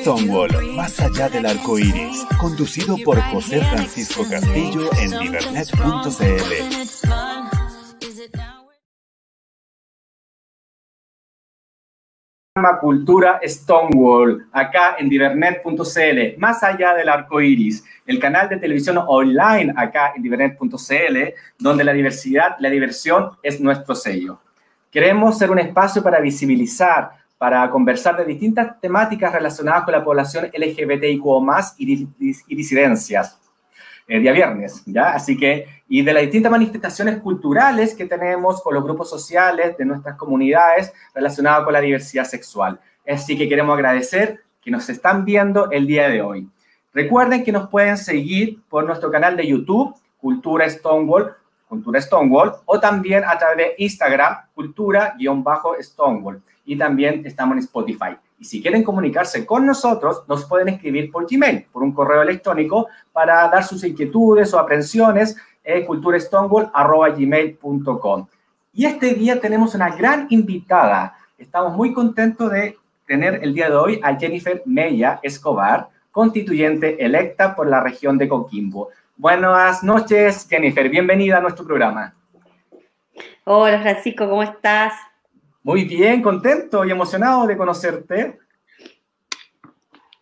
Stonewall, más allá del arco iris, conducido por José Francisco Castillo en libernet.cl. Cultura Stonewall, acá en divernet.cl, más allá del arco iris, el canal de televisión online acá en divernet.cl, donde la diversidad, la diversión es nuestro sello. Queremos ser un espacio para visibilizar, para conversar de distintas temáticas relacionadas con la población LGBTIQ y, y disidencias. Eh, día viernes, ¿ya? Así que, y de las distintas manifestaciones culturales que tenemos con los grupos sociales de nuestras comunidades relacionadas con la diversidad sexual. Así que queremos agradecer que nos están viendo el día de hoy. Recuerden que nos pueden seguir por nuestro canal de YouTube, Cultura Stonewall, Cultura Stonewall, o también a través de Instagram, Cultura-Stonewall. Y también estamos en Spotify. Y si quieren comunicarse con nosotros, nos pueden escribir por Gmail, por un correo electrónico, para dar sus inquietudes o aprensiones en culturastonewall.gmail.com. Y este día tenemos una gran invitada. Estamos muy contentos de tener el día de hoy a Jennifer Mella Escobar, constituyente electa por la región de Coquimbo. Buenas noches, Jennifer. Bienvenida a nuestro programa. Hola, Francisco, ¿cómo estás? Muy bien, contento y emocionado de conocerte.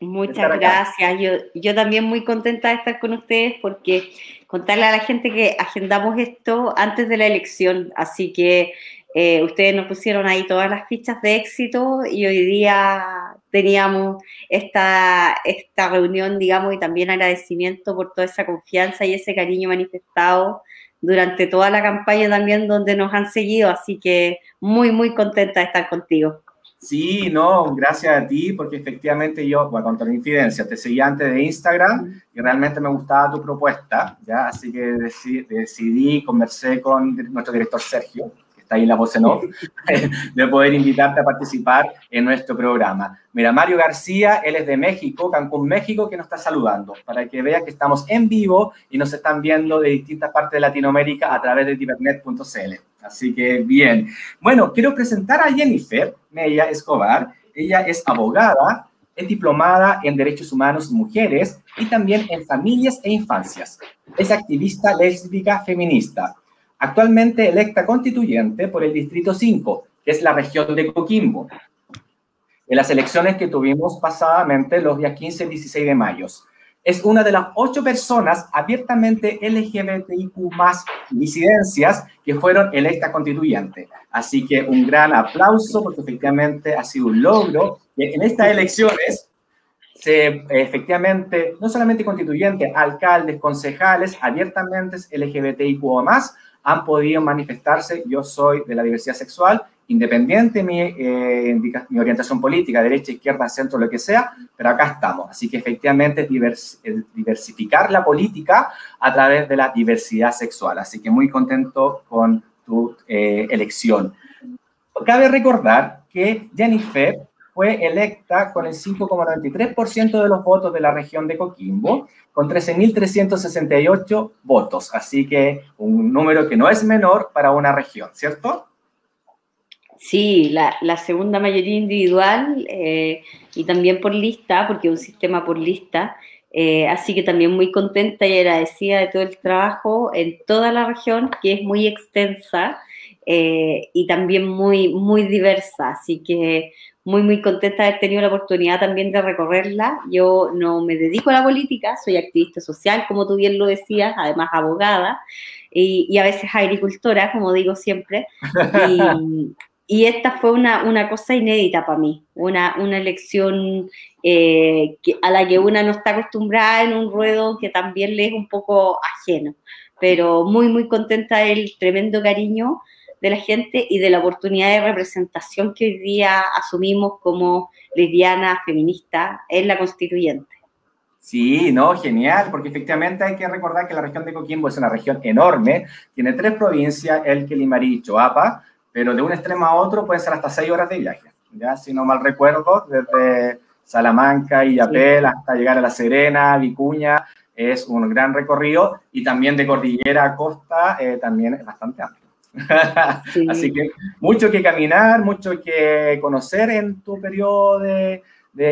Muchas gracias. Yo, yo también muy contenta de estar con ustedes porque contarle a la gente que agendamos esto antes de la elección, así que eh, ustedes nos pusieron ahí todas las fichas de éxito y hoy día teníamos esta, esta reunión, digamos, y también agradecimiento por toda esa confianza y ese cariño manifestado durante toda la campaña también donde nos han seguido, así que muy, muy contenta de estar contigo. Sí, no, gracias a ti, porque efectivamente yo, bueno, contra la infidencia, te seguí antes de Instagram y realmente me gustaba tu propuesta, ¿ya? Así que decidí, decidí conversé con nuestro director Sergio, está ahí la voz en de poder invitarte a participar en nuestro programa. Mira, Mario García, él es de México, Cancún, México, que nos está saludando, para que veas que estamos en vivo y nos están viendo de distintas partes de Latinoamérica a través de divernet.cl. Así que bien. Bueno, quiero presentar a Jennifer Mella Escobar. Ella es abogada, es diplomada en Derechos Humanos y Mujeres y también en Familias e Infancias. Es activista lésbica feminista actualmente electa constituyente por el Distrito 5, que es la región de Coquimbo, en las elecciones que tuvimos pasadamente los días 15 y 16 de mayo. Es una de las ocho personas abiertamente LGBTIQ más disidencias que fueron electas constituyentes. Así que un gran aplauso porque efectivamente ha sido un logro que en estas elecciones se efectivamente, no solamente constituyentes, alcaldes, concejales, abiertamente LGBTIQ más, han podido manifestarse. Yo soy de la diversidad sexual, independiente mi, eh, mi orientación política, derecha, izquierda, centro, lo que sea, pero acá estamos. Así que efectivamente es diversificar la política a través de la diversidad sexual. Así que muy contento con tu eh, elección. Cabe recordar que Jennifer fue electa con el 5,93% de los votos de la región de Coquimbo, con 13.368 votos. Así que un número que no es menor para una región, ¿cierto? Sí, la, segunda mayoría individual eh, y también por lista, porque es un sistema por lista. Eh, así que también muy contenta y agradecida de todo el trabajo en toda la región, que es muy extensa eh, y también muy, muy diversa. Así que muy, muy contenta de haber tenido la oportunidad también de recorrerla. Yo no me dedico a la política, soy activista social, como tú bien lo decías, además abogada y, a veces agricultora, como digo siempre. Y, esta fue una, una, cosa inédita para mí, una, una elección eh, a la que una no está acostumbrada en un ruedo que también le es un poco ajeno, pero muy, muy contenta del tremendo cariño de la gente y de la oportunidad de representación que hoy día asumimos como lesbiana, feminista en la constituyente. Sí, no, genial, porque efectivamente hay que recordar que la región de Coquimbo es una región enorme, tiene tres provincias, El, Limarí y Choapa, pero de un extremo a otro pueden ser hasta seis horas de viaje, ya, si no mal recuerdo, desde Salamanca y Yapel hasta llegar a La Serena, Vicuña, es un gran recorrido, y también de cordillera a costa eh, también es bastante amplio. Así que mucho que caminar, mucho que conocer en tu periodo de,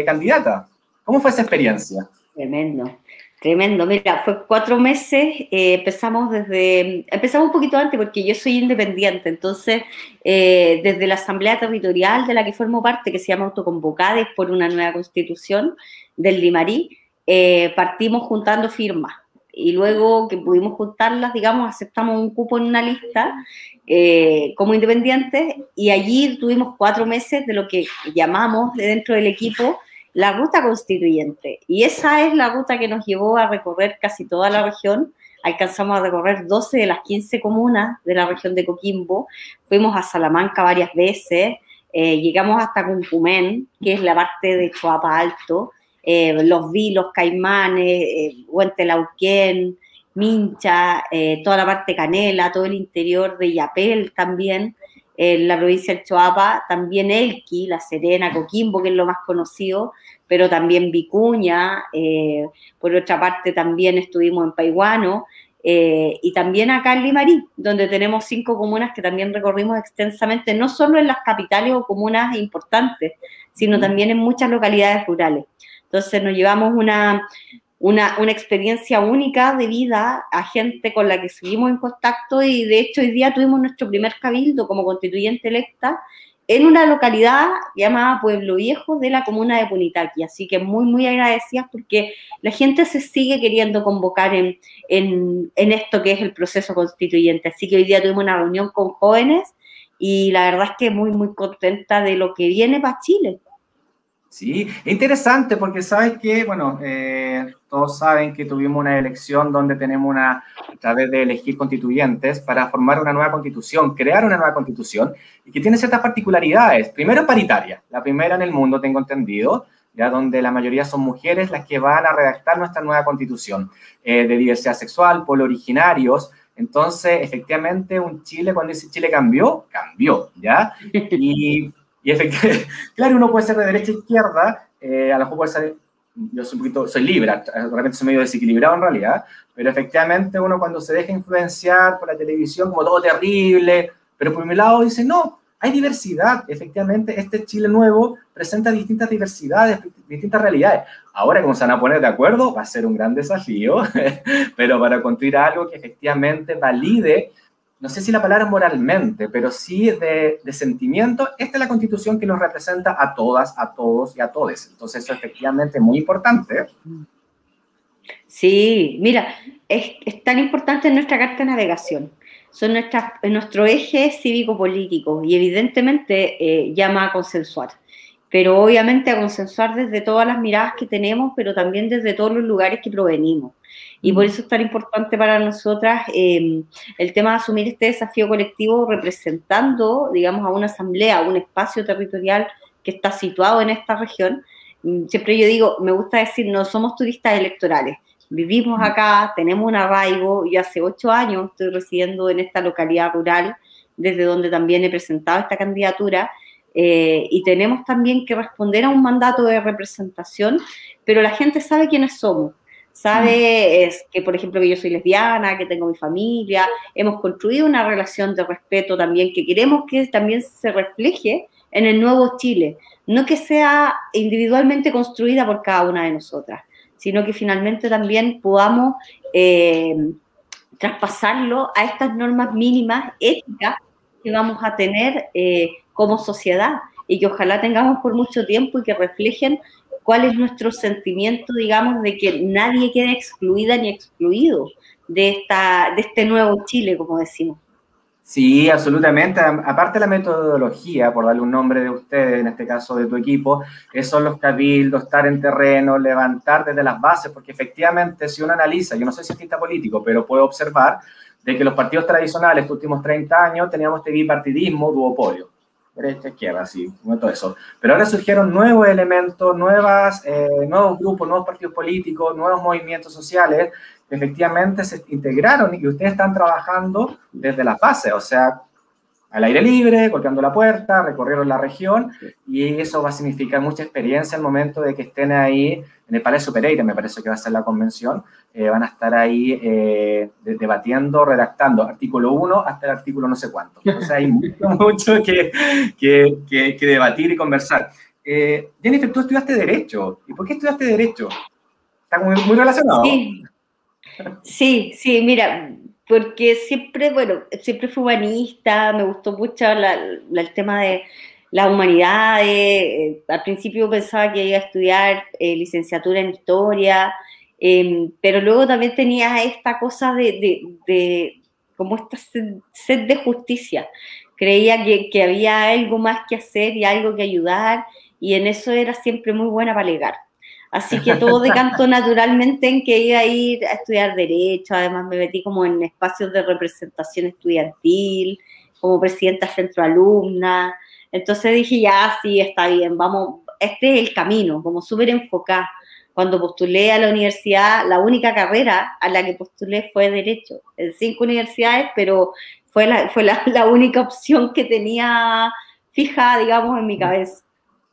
candidata. ¿Cómo fue esa experiencia? Tremendo. Tremendo, mira, fue cuatro meses, eh, empezamos desde, empezamos un poquito antes porque yo soy independiente, entonces eh, desde la Asamblea Territorial de la que formo parte, que se llama Autoconvocades por una nueva constitución del Limarí, eh, partimos juntando firmas y luego que pudimos juntarlas, digamos, aceptamos un cupo en una lista como independientes y allí tuvimos cuatro meses de lo que llamamos de dentro del equipo la ruta constituyente. Y esa es la ruta que nos llevó a recorrer casi toda la región. Alcanzamos a recorrer 12 de las 15 comunas de la región de Coquimbo. Fuimos a Salamanca varias veces. Eh, llegamos hasta Cuncumén, que es la parte de Choapa Alto. Eh, los Vilos, Caimanes, eh, Huentelauquén, Mincha, toda la parte Canela, todo el interior de Yapel también en la provincia del Choapa, también Elqui, La Serena, Coquimbo, que es lo más conocido, pero también Vicuña, eh, por otra parte también estuvimos en Paiguano, eh, y también acá en Limarí, donde tenemos cinco comunas que también recorrimos extensamente, no solo en las capitales o comunas importantes, sino también en muchas localidades rurales. Entonces nos llevamos una, una, una, experiencia única de vida a gente con la que seguimos en contacto y de hecho hoy día tuvimos nuestro primer cabildo como constituyente electa en una localidad llamada Pueblo Viejo de la comuna de Punitaqui. Así que muy, muy agradecidas porque la gente se sigue queriendo convocar en, en, en esto que es el proceso constituyente. Así que hoy día tuvimos una reunión con jóvenes y la verdad es que muy, muy contenta de lo que viene para Chile. Sí, interesante porque sabes que, bueno, eh, todos saben que tuvimos una elección donde tenemos una, a través de elegir constituyentes para formar una nueva constitución, crear una nueva constitución y que tiene ciertas particularidades. Primero, paritaria, la primera en el mundo, tengo entendido, ya donde la mayoría son mujeres las que van a redactar nuestra nueva constitución, eh, de diversidad sexual, polo originarios. Entonces, efectivamente, un Chile, cuando dice Chile cambió, cambió, ¿ya? Y y efectivamente, claro, uno puede ser de derecha a izquierda, eh, a lo mejor puede ser, yo soy un poquito, soy libre, de repente soy medio desequilibrado en realidad, pero efectivamente uno cuando se deja influenciar por la televisión como todo terrible, pero por mi lado dice, no, hay diversidad, efectivamente este Chile nuevo presenta distintas diversidades, distintas realidades. Ahora, como se van a poner de acuerdo, va a ser un gran desafío, pero para construir algo que efectivamente valide no sé si la palabra moralmente, pero sí de, sentimiento, esta es la constitución que nos representa a todas, a todos y a todes. Entonces eso efectivamente es muy importante. Sí, mira, es, tan importante en nuestra carta de navegación. Son nuestra, nuestro eje cívico-político y evidentemente eh, llama a consensuar pero obviamente a consensuar desde todas las miradas que tenemos, pero también desde todos los lugares que provenimos. Y por eso es tan importante para nosotras eh, el tema de asumir este desafío colectivo representando, digamos, a una asamblea, a un espacio territorial que está situado en esta región. Mm, siempre yo digo, me gusta decir, no somos turistas electorales. Vivimos acá, tenemos un arraigo, y hace ocho años estoy residiendo en esta localidad rural, desde donde también he presentado esta candidatura, eh, y tenemos también que responder a un mandato de representación, pero la gente sabe quiénes somos. Sabe es que, por ejemplo, que yo soy lesbiana, que tengo mi familia, hemos construido una relación de respeto también que queremos que también se refleje en el nuevo Chile, no que sea individualmente construida por cada una de nosotras, sino que finalmente también podamos eh, traspasarlo a estas normas mínimas éticas que vamos a tener eh, como sociedad y que ojalá tengamos por mucho tiempo y que reflejen cuál es nuestro sentimiento, digamos, de que nadie quede excluida ni excluido de, esta, de este nuevo Chile, como decimos. Sí, absolutamente. Aparte de la metodología, por darle un nombre de ustedes, en este caso de tu equipo, son los cabildos, estar en terreno, levantar desde las bases, porque efectivamente si uno analiza, yo no soy cientista político, pero puedo observar de que los partidos tradicionales, estos últimos 30 años, teníamos este bipartidismo, duopolio derecha, izquierda, así, todo eso. Pero ahora surgieron nuevos elementos, nuevas, eh, nuevos grupos, nuevos partidos políticos, nuevos movimientos sociales que efectivamente se integraron y que ustedes están trabajando desde la base, o sea, al aire libre, golpeando la puerta, recorrieron la región y eso va a significar mucha experiencia el momento de que estén ahí en el Palacio Pereira, me parece que va a ser la convención, eh, van a estar ahí eh, debatiendo, redactando artículo 1 hasta el artículo no sé cuánto. O sea, hay mucho, mucho que, que, que, debatir y conversar. Eh, Jennifer, tú estudiaste Derecho. ¿Y por qué estudiaste Derecho? Está muy, muy relacionado. Sí. sí, sí, mira, porque siempre, bueno, siempre fui humanista, me gustó mucho el tema de las humanidades. Eh, al principio pensaba que iba a estudiar eh, licenciatura en historia, em, pero luego también tenía esta cosa de, de, como esta sed, de justicia. Creía que, había algo más que hacer y algo que ayudar, y en eso era siempre muy buena para alegar. Así que todo decantó naturalmente en que iba a ir a estudiar Derecho, además me metí como en espacios de representación estudiantil, como presidenta centro alumna. Entonces dije, ya, sí, está bien, vamos, este es el camino, como súper enfocada. Cuando postulé a la universidad, la única carrera a la que postulé fue Derecho, en cinco universidades, pero fue la, fue la única opción que tenía fija, digamos, en mi cabeza.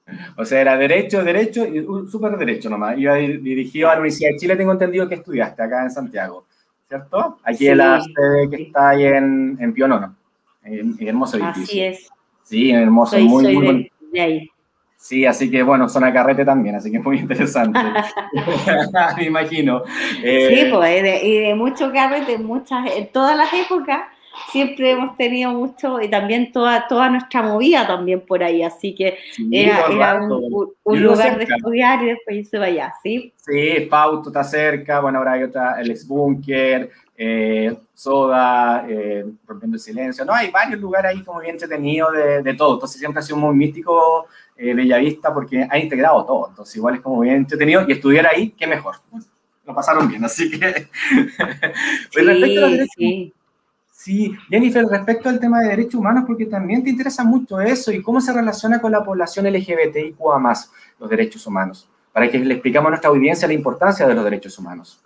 O sea, era derecho, derecho y súper derecho nomás. Iba dirigido a la Universidad de Chile, tengo entendido que estudiaste acá en Santiago, ¿cierto? Aquí en la sede que está ahí en, en Pionono, en, hermoso edificio. Así es. Sí, hermoso, muy, muy de, ahí. Sí, así que bueno, zona carrete también, así que es muy interesante. Me imagino. Eh, sí, pues, y de mucho carrete, muchas, en todas las épocas siempre hemos tenido mucho y también toda, toda nuestra movida también por ahí, así que era, un, lugar de estudiar y después irse para allá, ¿sí? Sí, Pauto está cerca, bueno, ahora hay otra, el ex bunker, eh, Soda, eh, Rompiendo el Silencio, no, hay varios lugares ahí como bien entretenidos de, de todo, entonces siempre ha sido muy místico eh, Bellavista porque ha integrado todo, entonces igual es como bien entretenido y estudiar ahí, qué mejor, lo pasaron bien, así que... Sí, sí. Jennifer, respecto al tema de derechos humanos, porque también te interesa mucho eso y cómo se relaciona con la población LGBTIQA más los derechos humanos, para que le explicamos a nuestra audiencia la importancia de los derechos humanos.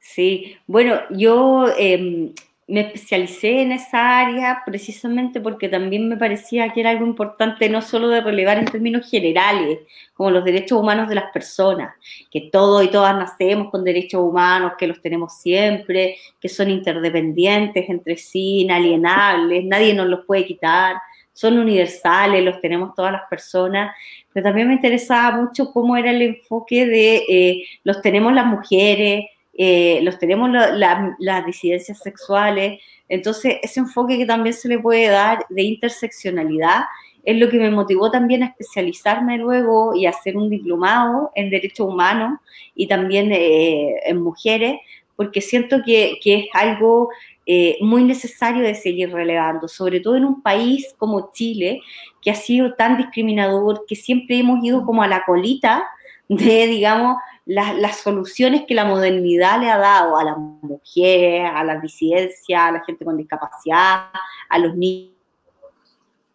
Sí, bueno, yo em, me especialicé en esa área precisamente porque también me parecía que era algo importante no solo de relevar en términos generales, como los derechos humanos de las personas, que todos y todas nacemos con derechos humanos, que los tenemos siempre, que son interdependientes entre sí, inalienables, nadie nos los puede quitar, son universales, los tenemos todas las personas, pero también me interesaba mucho cómo era el enfoque de eh, los tenemos las mujeres, eh, los tenemos las disidencias sexuales, entonces ese enfoque que también se le puede dar de interseccionalidad es lo que me motivó también a especializarme luego y hacer un diplomado en derechos humanos y también eh, en mujeres, porque siento que, que es algo eh, muy necesario de seguir relevando, sobre todo en un país como Chile, que ha sido tan discriminador, que siempre hemos ido como a la colita de, digamos, las, soluciones que la modernidad le ha dado a las mujeres, a la disidencia, a la gente con discapacidad, a los niños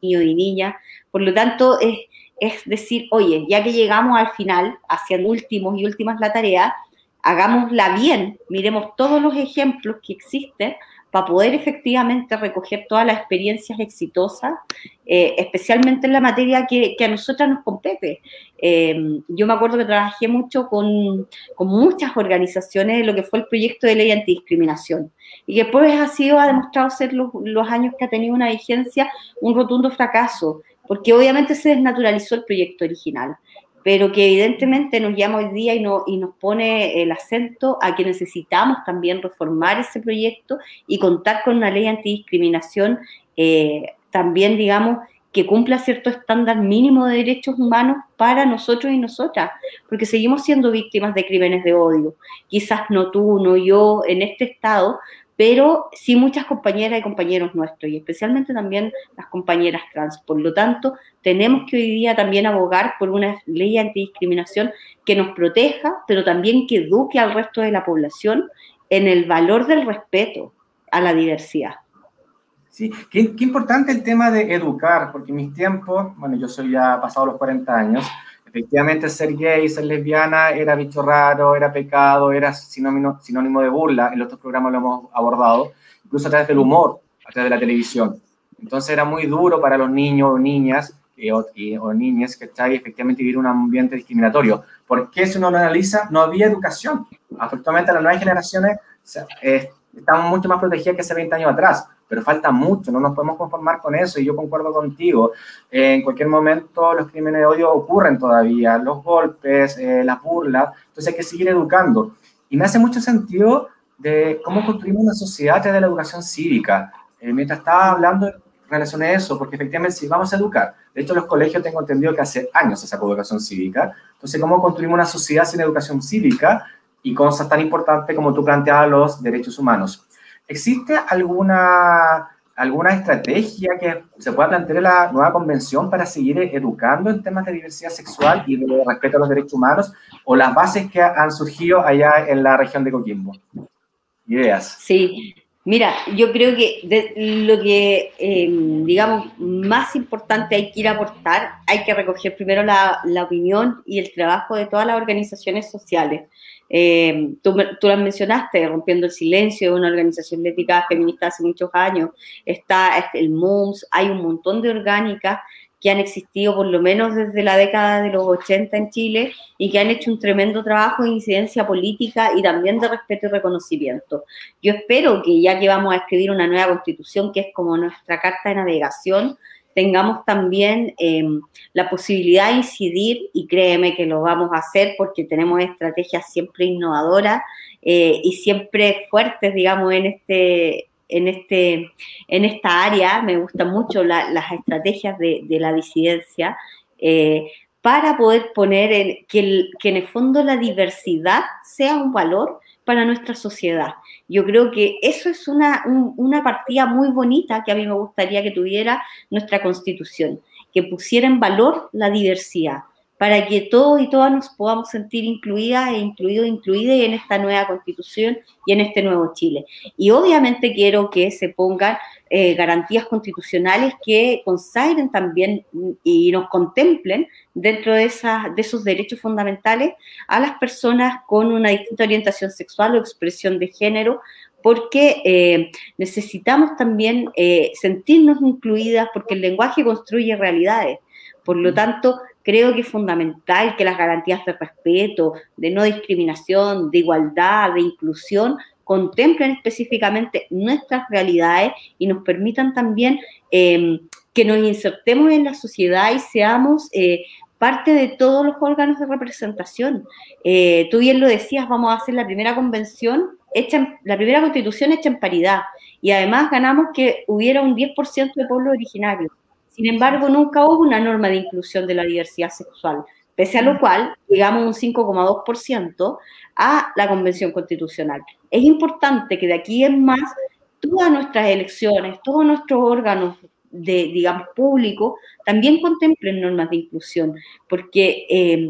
y niñas. Por lo tanto, es, es decir, oye, ya que llegamos al final, hacia últimos y últimas la tarea, hagámosla bien, miremos todos los ejemplos que existen para poder efectivamente recoger todas las experiencias exitosas, eh, especialmente en la materia que, a nosotras nos compete. Eh, yo me acuerdo que trabajé mucho con, muchas organizaciones en lo que fue el proyecto de ley antidiscriminación y que después ha sido, ha demostrado ser los, los años que ha tenido una vigencia un rotundo fracaso, porque obviamente se desnaturalizó el proyecto original pero que evidentemente nos llama hoy día y, no, y nos pone el acento a que necesitamos también reformar ese proyecto y contar con una ley antidiscriminación eh, también, digamos, que cumpla cierto estándar mínimo de derechos humanos para nosotros y nosotras, porque seguimos siendo víctimas de crímenes de odio. Quizás no tú, no yo, en este estado, pero sí muchas compañeras y compañeros nuestros, y especialmente también las compañeras trans. Por lo tanto, tenemos que hoy día también abogar por una ley antidiscriminación que nos proteja, pero también que eduque al resto de la población en el valor del respeto a la diversidad. Sí, qué, importante el tema de educar, porque en mis tiempos, bueno, yo soy ya pasado los 40 años, efectivamente ser gay, ser lesbiana era bicho raro, era pecado, era sinónimo, sinónimo de burla. En los otros programas lo hemos abordado, incluso a través del humor, a través de la televisión. Entonces era muy duro para los niños o niñas o, o niñas que efectivamente vivir un ambiente discriminatorio. Porque si uno lo analiza, no había educación. Afortunadamente las nuevas generaciones eh, están mucho más protegidas que hace 20 años atrás pero falta mucho, no nos podemos conformar con eso y yo concuerdo contigo. en cualquier momento los crímenes de odio ocurren todavía, los golpes, eh, las burlas, entonces hay que seguir educando. Y me hace mucho sentido de cómo construimos una sociedad desde la educación cívica. Eh, mientras estaba hablando, relacioné eso, porque efectivamente si vamos a educar, de hecho los colegios tengo entendido que hace años se sacó educación cívica, entonces cómo construimos una sociedad sin educación cívica y cosas tan importantes como tú planteabas los derechos humanos. ¿Existe alguna, alguna estrategia que se pueda plantear en la nueva convención para seguir educando en temas de diversidad sexual y de respeto a los derechos humanos o las bases que han surgido allá en la región de Coquimbo? Ideas. Sí, Mira, yo creo que lo que, em, digamos, más importante hay que ir a aportar, hay que recoger primero la, la opinión y el trabajo de todas las organizaciones sociales. Eh, tú, tú las mencionaste, Rompiendo el Silencio, una organización ética feminista hace muchos años, está este, el MUMS, hay un montón de orgánicas que han existido por lo menos desde la década de los 80 en Chile y que han hecho un tremendo trabajo de incidencia política y también de respeto y reconocimiento. Yo espero que ya que vamos a escribir una nueva constitución, que es como nuestra carta de navegación, tengamos también em, la posibilidad de incidir, y créeme que lo vamos a hacer porque tenemos estrategias siempre innovadoras eh, y siempre fuertes, digamos, en este, en, este, en esta área. Me gustan mucho las estrategias de, la disidencia. Eh, para poder poner en, que, que en el fondo la diversidad sea un valor para nuestra sociedad. Yo creo que eso es una, una partida muy bonita que a mí me gustaría que tuviera nuestra constitución, que pusiera en valor la diversidad, para que todos y todas nos podamos sentir incluidas e incluidos, incluidas en esta nueva constitución y en este nuevo Chile. Y obviamente quiero que se pongan eh, garantías constitucionales que consagren también y nos contemplen dentro de, esas, de esos derechos fundamentales a las personas con una distinta orientación sexual o expresión de género, porque eh, necesitamos también eh, sentirnos incluidas, porque el lenguaje construye realidades. Por lo tanto, creo que es fundamental que las garantías de respeto, de no discriminación, de igualdad, de inclusión, contemplen específicamente nuestras realidades y nos permitan también em, que nos insertemos en la sociedad y seamos eh, parte de todos los órganos de representación. Eh, tú bien lo decías, vamos a hacer la primera convención, la primera constitución hecha en paridad y además ganamos que hubiera un 10% de pueblo originario. Sin embargo, nunca hubo una norma de inclusión de la diversidad sexual, pese a lo cual llegamos un 5,2% a la Convención Constitucional. Es importante que de aquí en más todas nuestras elecciones, todos nuestros órganos de, digamos, público, también contemplen normas de inclusión, porque eh,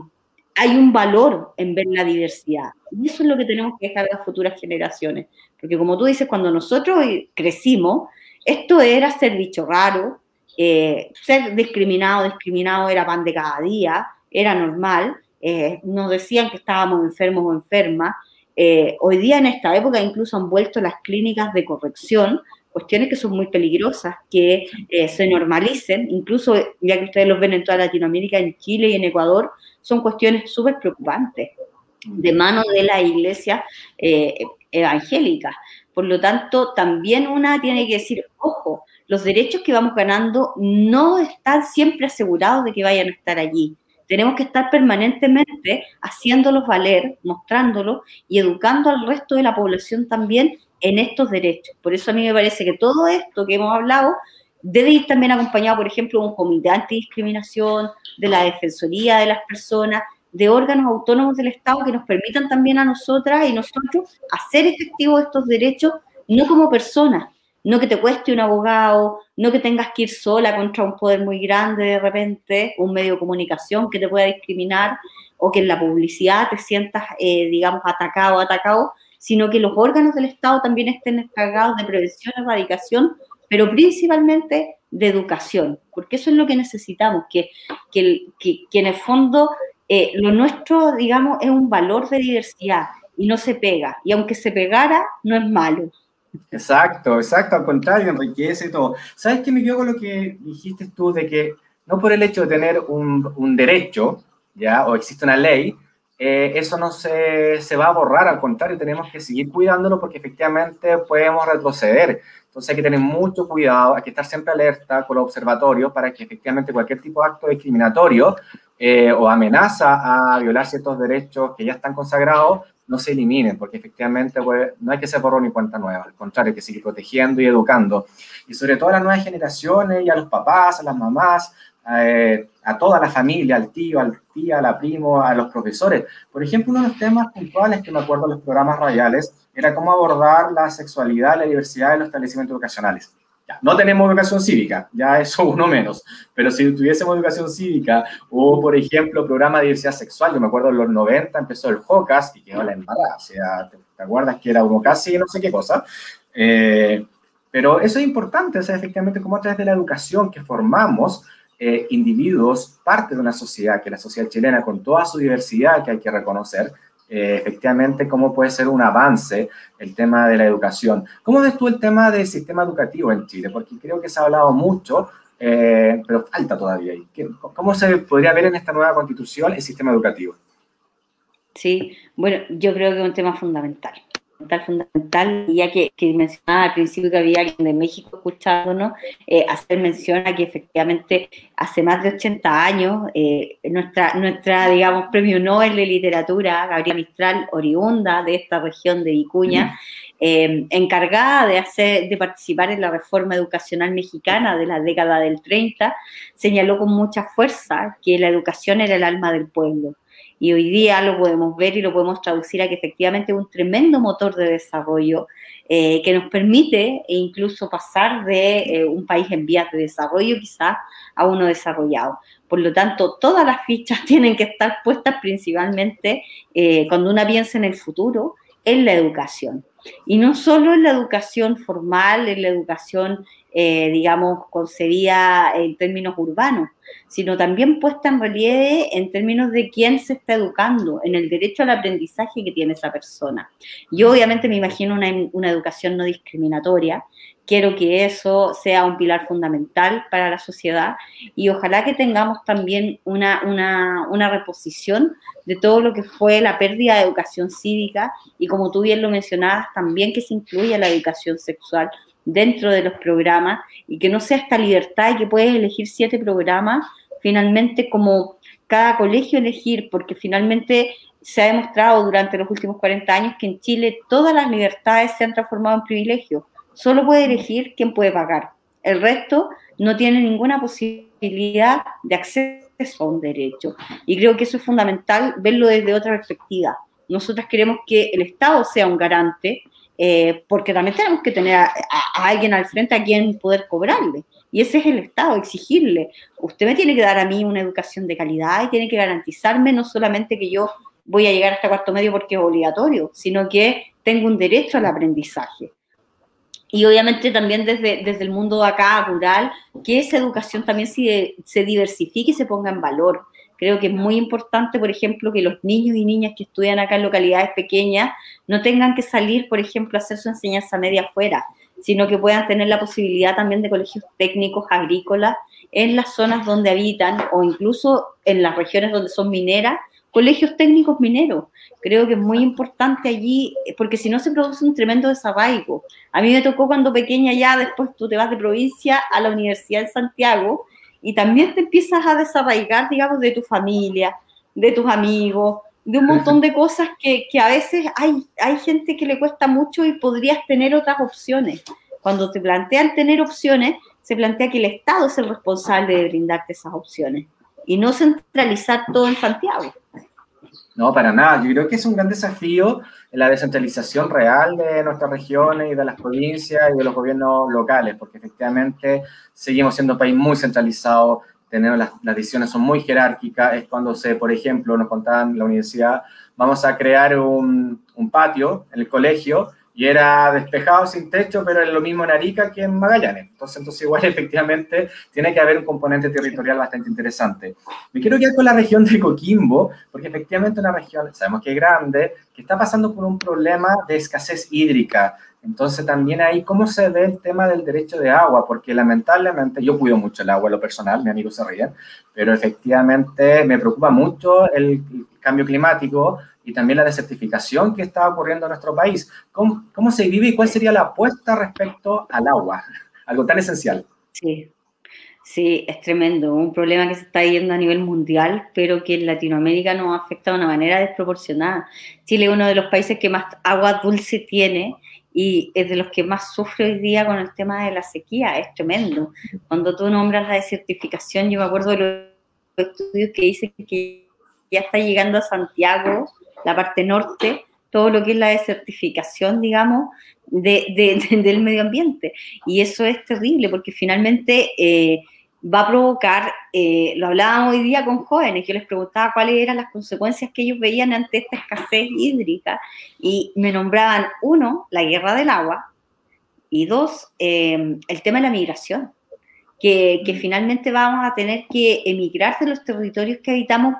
hay un valor en ver la diversidad. Y eso es lo que tenemos que dejar a las futuras generaciones. Porque como tú dices, cuando nosotros crecimos, esto era ser bicho raro, eh, ser discriminado, discriminado era pan de cada día, era normal, eh, nos decían que estábamos enfermos o enfermas. Eh, hoy día en esta época incluso han vuelto las clínicas de corrección, cuestiones que son muy peligrosas, que se normalicen, incluso ya que ustedes los ven en toda Latinoamérica, en Chile y en Ecuador, son cuestiones súper preocupantes de mano de la iglesia evangélica. Por lo tanto, también una tiene que decir, ojo, los derechos que vamos ganando no están siempre asegurados de que vayan a estar allí. Tenemos que estar permanentemente haciéndolos valer, mostrándolos y educando al resto de la población también en estos derechos. Por eso a mí me parece que todo esto que hemos hablado debe ir también acompañado, por ejemplo, de un comité antidiscriminación, de la Defensoría de las Personas, de órganos autónomos del Estado que nos permitan también a nosotras y nosotros hacer efectivos estos derechos, no como personas, no que te cueste un abogado, no que tengas que ir sola contra un poder muy grande de repente, un medio de comunicación que te pueda discriminar o que en la publicidad te sientas, eh, digamos, atacado atacado, sino que los órganos del Estado también estén encargados de prevención, erradicación, pero principalmente de educación, porque eso es lo que necesitamos, que, que, que, en el fondo eh, lo nuestro, digamos, es un valor de diversidad y no se pega, y aunque se pegara, no es malo. Exacto, exacto, al contrario, enriquece todo. ¿Sabes qué me quedo con lo que dijiste tú de que no por el hecho de tener un, un derecho, ya, o existe una ley, eh, eso no se, se, va a borrar, al contrario, tenemos que seguir cuidándolo porque efectivamente podemos retroceder. Entonces hay que tener mucho cuidado, hay que estar siempre alerta con los observatorios para que efectivamente cualquier tipo de acto discriminatorio eh, o amenaza a violar ciertos derechos que ya están consagrados no se eliminen, porque efectivamente pues, no hay que ser borrón ni cuenta nueva, al contrario, hay que seguir protegiendo y educando. Y sobre todo a las nuevas generaciones y a los papás, a las mamás, eh, a toda la familia, al tío, al tía, a la primo, a los profesores. Por ejemplo, uno de los temas puntuales que me acuerdo en los programas radiales era cómo abordar la sexualidad y la diversidad en los establecimientos educacionales. No tenemos educación cívica, ya eso uno menos, pero si tuviésemos educación cívica o, por ejemplo, programa de diversidad sexual, yo me acuerdo en los 90 empezó el JOCAS y quedó la embarada, o sea, ¿te, acuerdas que era uno casi no sé qué cosa? Eh, pero eso es importante, o sea, efectivamente, como a través de la educación que formamos, eh, individuos, parte de una sociedad, que la sociedad chilena, con toda su diversidad que hay que reconocer, eh, efectivamente cómo puede ser un avance el tema de la educación. ¿Cómo ves tú el tema del sistema educativo en Chile? Porque creo que se ha hablado mucho, eh, pero falta todavía. ¿Cómo se podría ver en esta nueva constitución el sistema educativo? Sí, bueno, yo creo que es un tema fundamental fundamental, ya que, que, mencionaba al principio que había alguien de México escuchándonos, eh, hacer mención a que efectivamente hace más de 80 años eh, nuestra, nuestra, digamos, premio Nobel de literatura, Gabriela Mistral, oriunda de esta región de Vicuña, eh, encargada de, hacer, de participar en la reforma educacional mexicana de la década del 30, señaló con mucha fuerza que la educación era el alma del pueblo y hoy día lo podemos ver y lo podemos traducir a que efectivamente es un tremendo motor de desarrollo eh, que nos permite incluso pasar de eh, un país en vías de desarrollo quizás a uno desarrollado. Por lo tanto, todas las fichas tienen que estar puestas principalmente eh, cuando una piensa en el futuro, en la educación. Y no solo en la educación formal, en la educación, digamos, concebida en términos urbanos, sino también puesta en relieve en términos de quién se está educando, en el derecho al aprendizaje que tiene esa persona. Yo obviamente me imagino una, educación no discriminatoria, quiero que eso sea un pilar fundamental para la sociedad y ojalá que tengamos también una, una, reposición de todo lo que fue la pérdida de educación cívica y como tú bien lo mencionabas, también que se incluya la educación sexual dentro de los programas y que no sea esta libertad y que puedes elegir siete programas finalmente como cada colegio elegir, porque finalmente se ha demostrado durante los últimos 40 años que en Chile todas las libertades se han transformado en privilegios. Solo puede elegir quién puede pagar. El resto no tiene ninguna posibilidad de acceso a un derecho. Y creo que eso es fundamental verlo desde otra perspectiva. Nosotras queremos que el Estado sea un garante, eh, porque también tenemos que tener a, alguien al frente a quien poder cobrarle. Y ese es el Estado, exigirle. Usted me tiene que dar a mí una educación de calidad y tiene que garantizarme no solamente que yo voy a llegar hasta cuarto medio porque es obligatorio, sino que tengo un derecho al aprendizaje. Y obviamente también desde, desde el mundo acá rural, que esa educación también se, se diversifique y se ponga en valor. Creo que es muy importante, por ejemplo, que los niños y niñas que estudian acá en localidades pequeñas no tengan que salir, por ejemplo, a hacer su enseñanza media afuera, sino que puedan tener la posibilidad también de colegios técnicos agrícolas en las zonas donde habitan o incluso en las regiones donde son mineras, colegios técnicos mineros. Creo que es muy importante allí, porque si no se produce un tremendo desarraigo. A mí me tocó cuando pequeña ya, después tú te vas de provincia a la Universidad de Santiago y también te empiezas a desarraigar, digamos, de tu familia, de tus amigos, de un montón de cosas que, que, a veces hay, hay gente que le cuesta mucho y podrías tener otras opciones. Cuando te plantean tener opciones, se plantea que el Estado es el responsable de brindarte esas opciones y no centralizar todo en Santiago. No, para nada. Yo creo que es un gran desafío la descentralización real de nuestras regiones y de las provincias y de los gobiernos locales, porque efectivamente seguimos siendo un país muy centralizado, tenemos las, las, decisiones son muy jerárquicas, es cuando se, por ejemplo, nos contaban la universidad, vamos a crear un patio en el colegio y era despejado sin techo, pero es lo mismo en Arica que en Magallanes. Entonces, entonces igual efectivamente tiene que haber un componente territorial bastante interesante. Me quiero quedar con la región de Coquimbo, porque efectivamente una región, sabemos que es grande, que está pasando por un problema de escasez hídrica. Entonces también ahí, ¿cómo se ve el tema del derecho de agua? Porque lamentablemente, yo cuido mucho el agua lo personal, mi amigo se ríe, pero efectivamente me preocupa mucho el cambio climático y también la desertificación que está ocurriendo en nuestro país. ¿Cómo, cómo se vive y cuál sería la apuesta respecto al agua? Algo tan esencial. Sí, Sí, es tremendo, un problema que se está yendo a nivel mundial, pero que en Latinoamérica nos afecta de una manera desproporcionada. Chile es uno de los países que más agua dulce tiene y es de los que más sufre hoy día con el tema de la sequía, es tremendo. Cuando tú nombras la desertificación, yo me acuerdo de los estudios que dicen que ya está llegando a Santiago, la parte norte, todo lo que es la desertificación, digamos, de, del medio ambiente. Y eso es terrible porque finalmente eh, va a provocar, eh, lo hablábamos hoy día con jóvenes, yo les preguntaba cuáles eran las consecuencias que ellos veían ante esta escasez hídrica y me nombraban, uno, la guerra del agua y dos, eh, el tema de la migración. Que, que, finalmente vamos a tener que emigrar de los territorios que habitamos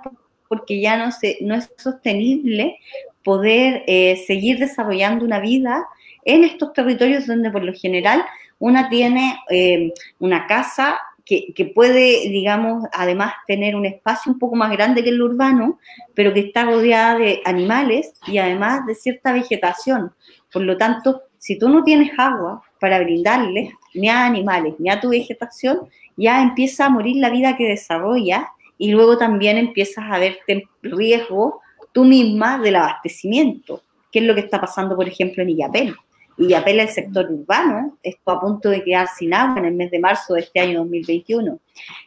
porque ya no, se, no es sostenible poder eh, seguir desarrollando una vida en estos territorios donde por lo general una tiene eh, una casa que, que, puede, digamos, además tener un espacio un poco más grande que el urbano, pero que está rodeada de animales y además de cierta vegetación. Por lo tanto, si tú no tienes agua para brindarles ni a animales ni a tu vegetación, ya empieza a morir la vida que desarrolla y luego también empiezas a verte en riesgo tú misma del abastecimiento, que es lo que está pasando, por ejemplo, en Illapel. Illapel es el sector urbano, está a punto de quedar sin agua en el mes de marzo de este año 2021.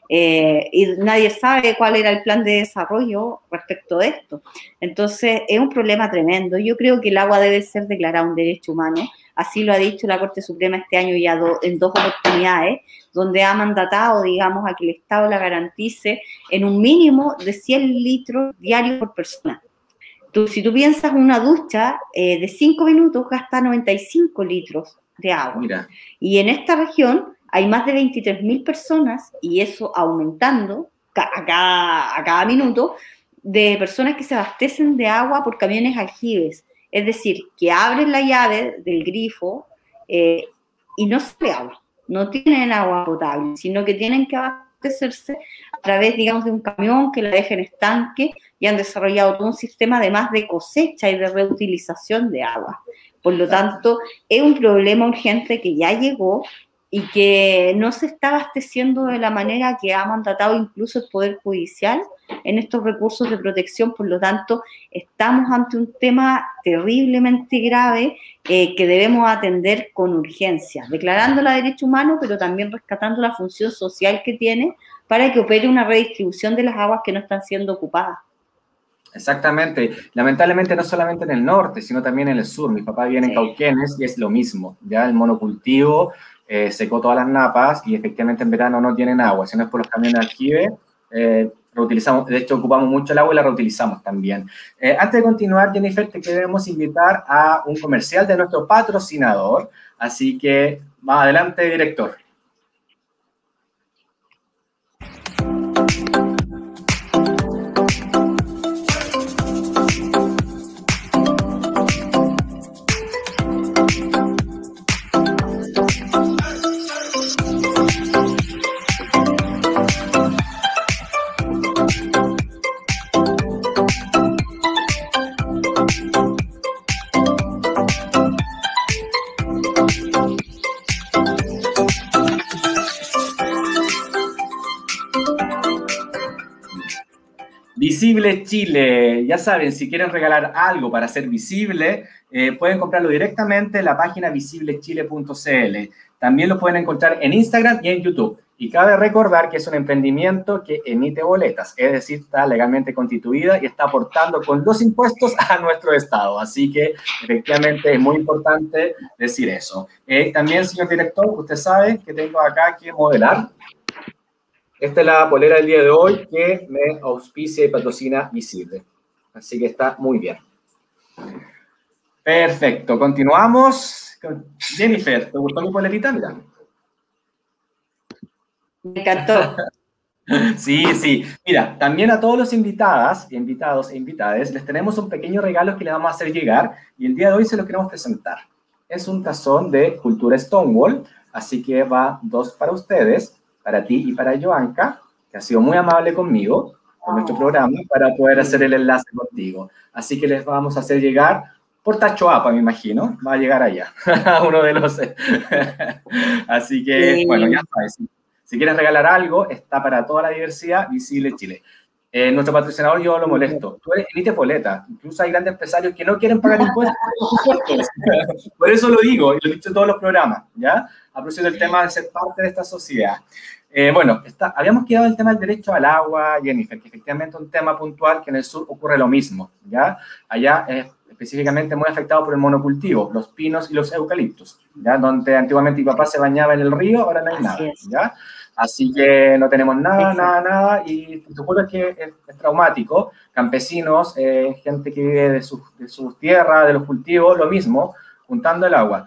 Eh, y nadie sabe cuál era el plan de desarrollo respecto a esto. Entonces, es un problema tremendo. Yo creo que el agua debe ser declarada un derecho humano. Así lo ha dicho la Corte Suprema este año ya en dos oportunidades, donde ha mandatado, digamos, a que el Estado la garantice en un mínimo de 100 litros diarios por persona si tú piensas una ducha eh, de 5 minutos gasta 95 litros de agua. Y en esta región hay más de 23.000 personas, y eso aumentando a cada, a cada minuto, de personas que se abastecen de agua por camiones aljibes. Es decir, que abren la llave del grifo eh, y no se agua, no tienen agua potable, sino que tienen que abastecerse a través, digamos, de un camión que la deje en estanque y han desarrollado todo un sistema además de cosecha y de reutilización de agua. Por lo tanto, es un problema urgente que ya llegó y que no se está abasteciendo de la manera que ha mandatado incluso el Poder Judicial en estos recursos de protección. Por lo tanto, estamos ante un tema terriblemente grave eh, que debemos atender con urgencia, declarando la derecho humano, pero también rescatando la función social que tiene para que opere una redistribución de las aguas que no están siendo ocupadas. Exactamente. Lamentablemente no solamente en el norte, sino también en el sur. Mi papá viene en Cauquenes y es lo mismo. Ya el monocultivo eh, secó todas las napas y efectivamente en verano no tienen agua. Si no es por los camiones de aljibe, eh, reutilizamos, de hecho ocupamos mucho el agua y la reutilizamos también. Eh, antes de continuar, Jennifer, te queremos invitar a un comercial de nuestro patrocinador. Así que, más adelante, director. Visible Chile. Ya saben, si quieren regalar algo para ser visible, eh, pueden comprarlo directamente en la página visiblechile.cl. También lo pueden encontrar en Instagram y en YouTube. Y cabe recordar que es un emprendimiento que emite boletas, es decir, está legalmente constituida y está aportando con los impuestos a nuestro Estado. Así que efectivamente es muy importante decir eso. Eh, también, señor director, usted sabe que tengo acá que modelar esta es la polera del día de hoy que me auspicia y patrocina Visible. Así que está muy bien. Perfecto, continuamos. Jennifer, ¿te gustó mi polerita? Mira. Me encantó. Sí, sí. Mira, también a todos los invitadas, invitados e invitadas, les tenemos un pequeño regalo que le vamos a hacer llegar y el día de hoy se lo queremos presentar. Es un tazón de cultura Stonewall, así que va dos para ustedes para ti y para Joanca, que ha sido muy amable conmigo. con nuestro programa para poder hacer el enlace contigo. Así que les vamos a hacer llegar por Tachoapa, me imagino, va a llegar allá, uno de los... Así que, bueno, ya sabes, si quieres regalar algo, está para toda la diversidad Visible Chile. Eh, nuestro patrocinador yo lo molesto. Tú eres elite poleta. Incluso hay grandes empresarios que no quieren pagar impuestos. Por eso lo digo y lo he dicho en todos los programas, ¿ya? A propósito del tema de ser parte de esta sociedad. Eh, bueno, está, habíamos quedado el tema del derecho al agua, Jennifer, que efectivamente es un tema puntual que en el sur ocurre lo mismo, ¿ya? Allá es específicamente muy afectado por el monocultivo, los pinos y los eucaliptos, ¿ya? Donde antiguamente mi papá se bañaba en el río, ahora no hay nada, ¿ya? Así que no tenemos nada, nada, nada, y te juro que es, traumático. Campesinos, eh, gente que vive de sus de tierras, de los cultivos, lo mismo, juntando el agua.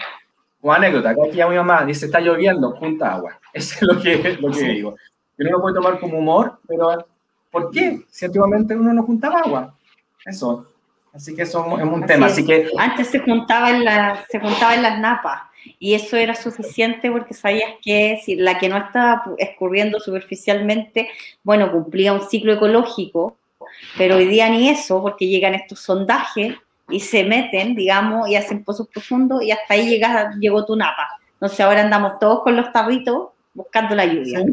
Como anécdota, acá aquí a mi mamá dice, está lloviendo, junta agua. Eso es lo que, lo que digo. Yo no lo puedo tomar como humor, pero ¿por qué? Si antiguamente uno no juntaba agua. Eso. Así que eso es un tema. Así que... Antes se juntaba, en la, se juntaba en las napas y eso era suficiente porque sabías que si la que no estaba escurriendo superficialmente, bueno, cumplía un ciclo ecológico, pero hoy día ni eso, porque llegan estos sondajes y se meten, digamos, y hacen pozos profundos y hasta ahí llega, llegó tu napa. Entonces ahora andamos todos con los tarritos buscando la lluvia.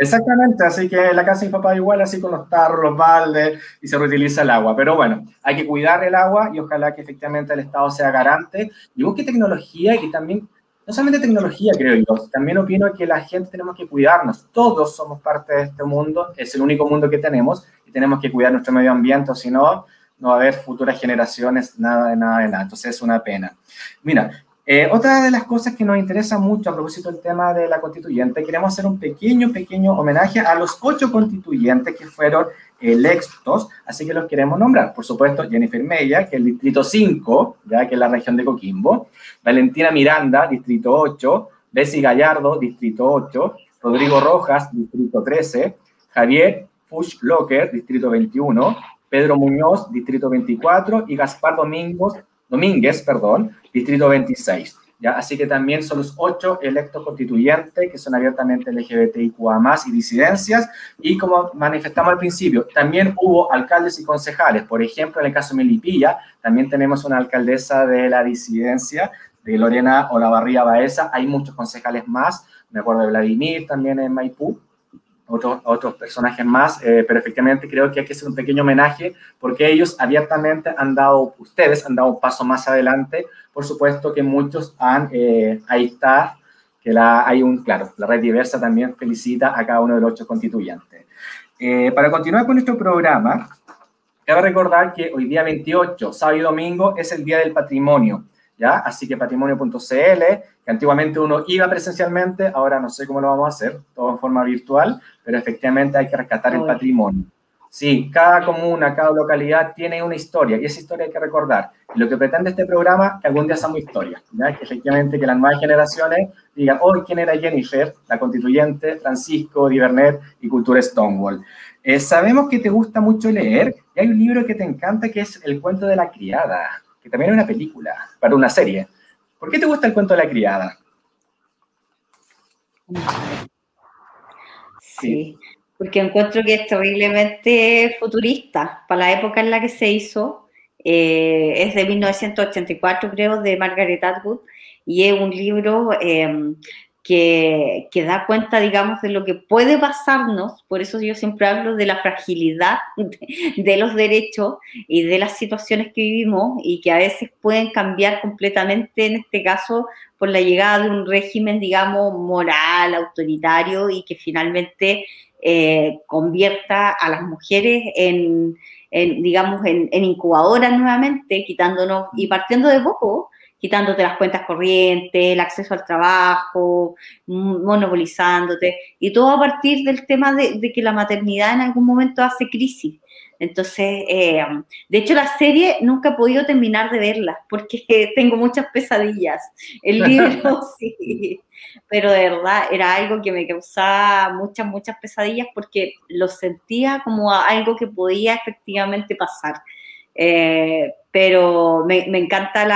Exactamente, así que la casa de mi papá igual, así con los tarros, los baldes, y se reutiliza el agua. Pero bueno, hay que cuidar el agua y ojalá que efectivamente el Estado sea garante. Y busque tecnología y que también, no solamente tecnología, creo yo, también opino que la gente tenemos que cuidarnos. Todos somos parte de este mundo, es el único mundo que tenemos y tenemos que cuidar nuestro medio ambiente, si no, no va a haber futuras generaciones, nada de nada de nada. Entonces es una pena. Mira, eh, otra de las cosas que nos interesa mucho a propósito del tema de la constituyente, queremos hacer un pequeño, pequeño homenaje a los ocho constituyentes que fueron electos, así que los queremos nombrar. Por supuesto, Jennifer Mella, que es el distrito 5, ya que es la región de Coquimbo, Valentina Miranda, distrito 8, Bessie Gallardo, distrito 8, Rodrigo Rojas, distrito 13, Javier Fuchs Locker, distrito 21, Pedro Muñoz, distrito 24, y Gaspar Domingos, Domínguez, perdón, Distrito 26. ¿ya? Así que también son los ocho electos constituyentes que son abiertamente LGBTIQA más y disidencias. Y como manifestamos al principio, también hubo alcaldes y concejales. Por ejemplo, en el caso de Melipilla, también tenemos una alcaldesa de la disidencia, de Lorena Olavarría Baeza. Hay muchos concejales más. Me acuerdo de Vladimir también en Maipú otros, otros personajes más, eh, pero efectivamente creo que hay que hacer un pequeño homenaje porque ellos abiertamente han dado, ustedes han dado un paso más adelante, por supuesto que muchos han, eh, ahí está, que la, hay un, claro, la red diversa también felicita a cada uno de los ocho constituyentes. Eh, para continuar con nuestro programa, cabe recordar que hoy día 28, sábado y domingo, es el Día del Patrimonio. ¿Ya? Así que patrimonio.cl, que antiguamente uno iba presencialmente, ahora no sé cómo lo vamos a hacer, todo en forma virtual, pero efectivamente hay que rescatar el patrimonio. Sí, cada comuna, cada localidad tiene una historia y esa historia hay que recordar. Y lo que pretende este programa que algún día seamos historia, ¿ya? que efectivamente que las nuevas generaciones digan, hoy quién era Jennifer, la constituyente, Francisco, Divernet y Cultura Stonewall. Eh, sabemos que te gusta mucho leer y hay un libro que te encanta que es El cuento de la criada que también es una película, para una serie. ¿Por qué te gusta el cuento de la criada? Sí, porque encuentro que es terriblemente futurista para la época en la que se hizo. Eh, es de 1984, creo, de Margaret Atwood, y es un libro eh, que, da cuenta, digamos, de lo que puede pasarnos, por eso yo siempre hablo de la fragilidad de, los derechos y de las situaciones que vivimos y que a veces pueden cambiar completamente, en este caso, por la llegada de un régimen, digamos, moral, autoritario y que finalmente eh, convierta a las mujeres en, digamos, en, en incubadoras nuevamente, quitándonos y partiendo de poco, quitándote las cuentas corrientes, el acceso al trabajo, monopolizándote, y todo a partir del tema de, que la maternidad en algún momento hace crisis. Entonces, eh, de hecho, la serie nunca he podido terminar de verla porque tengo muchas pesadillas. El libro sí, pero de verdad era algo que me causaba muchas, muchas pesadillas porque lo sentía como algo que podía efectivamente pasar. Eh, pero me, encanta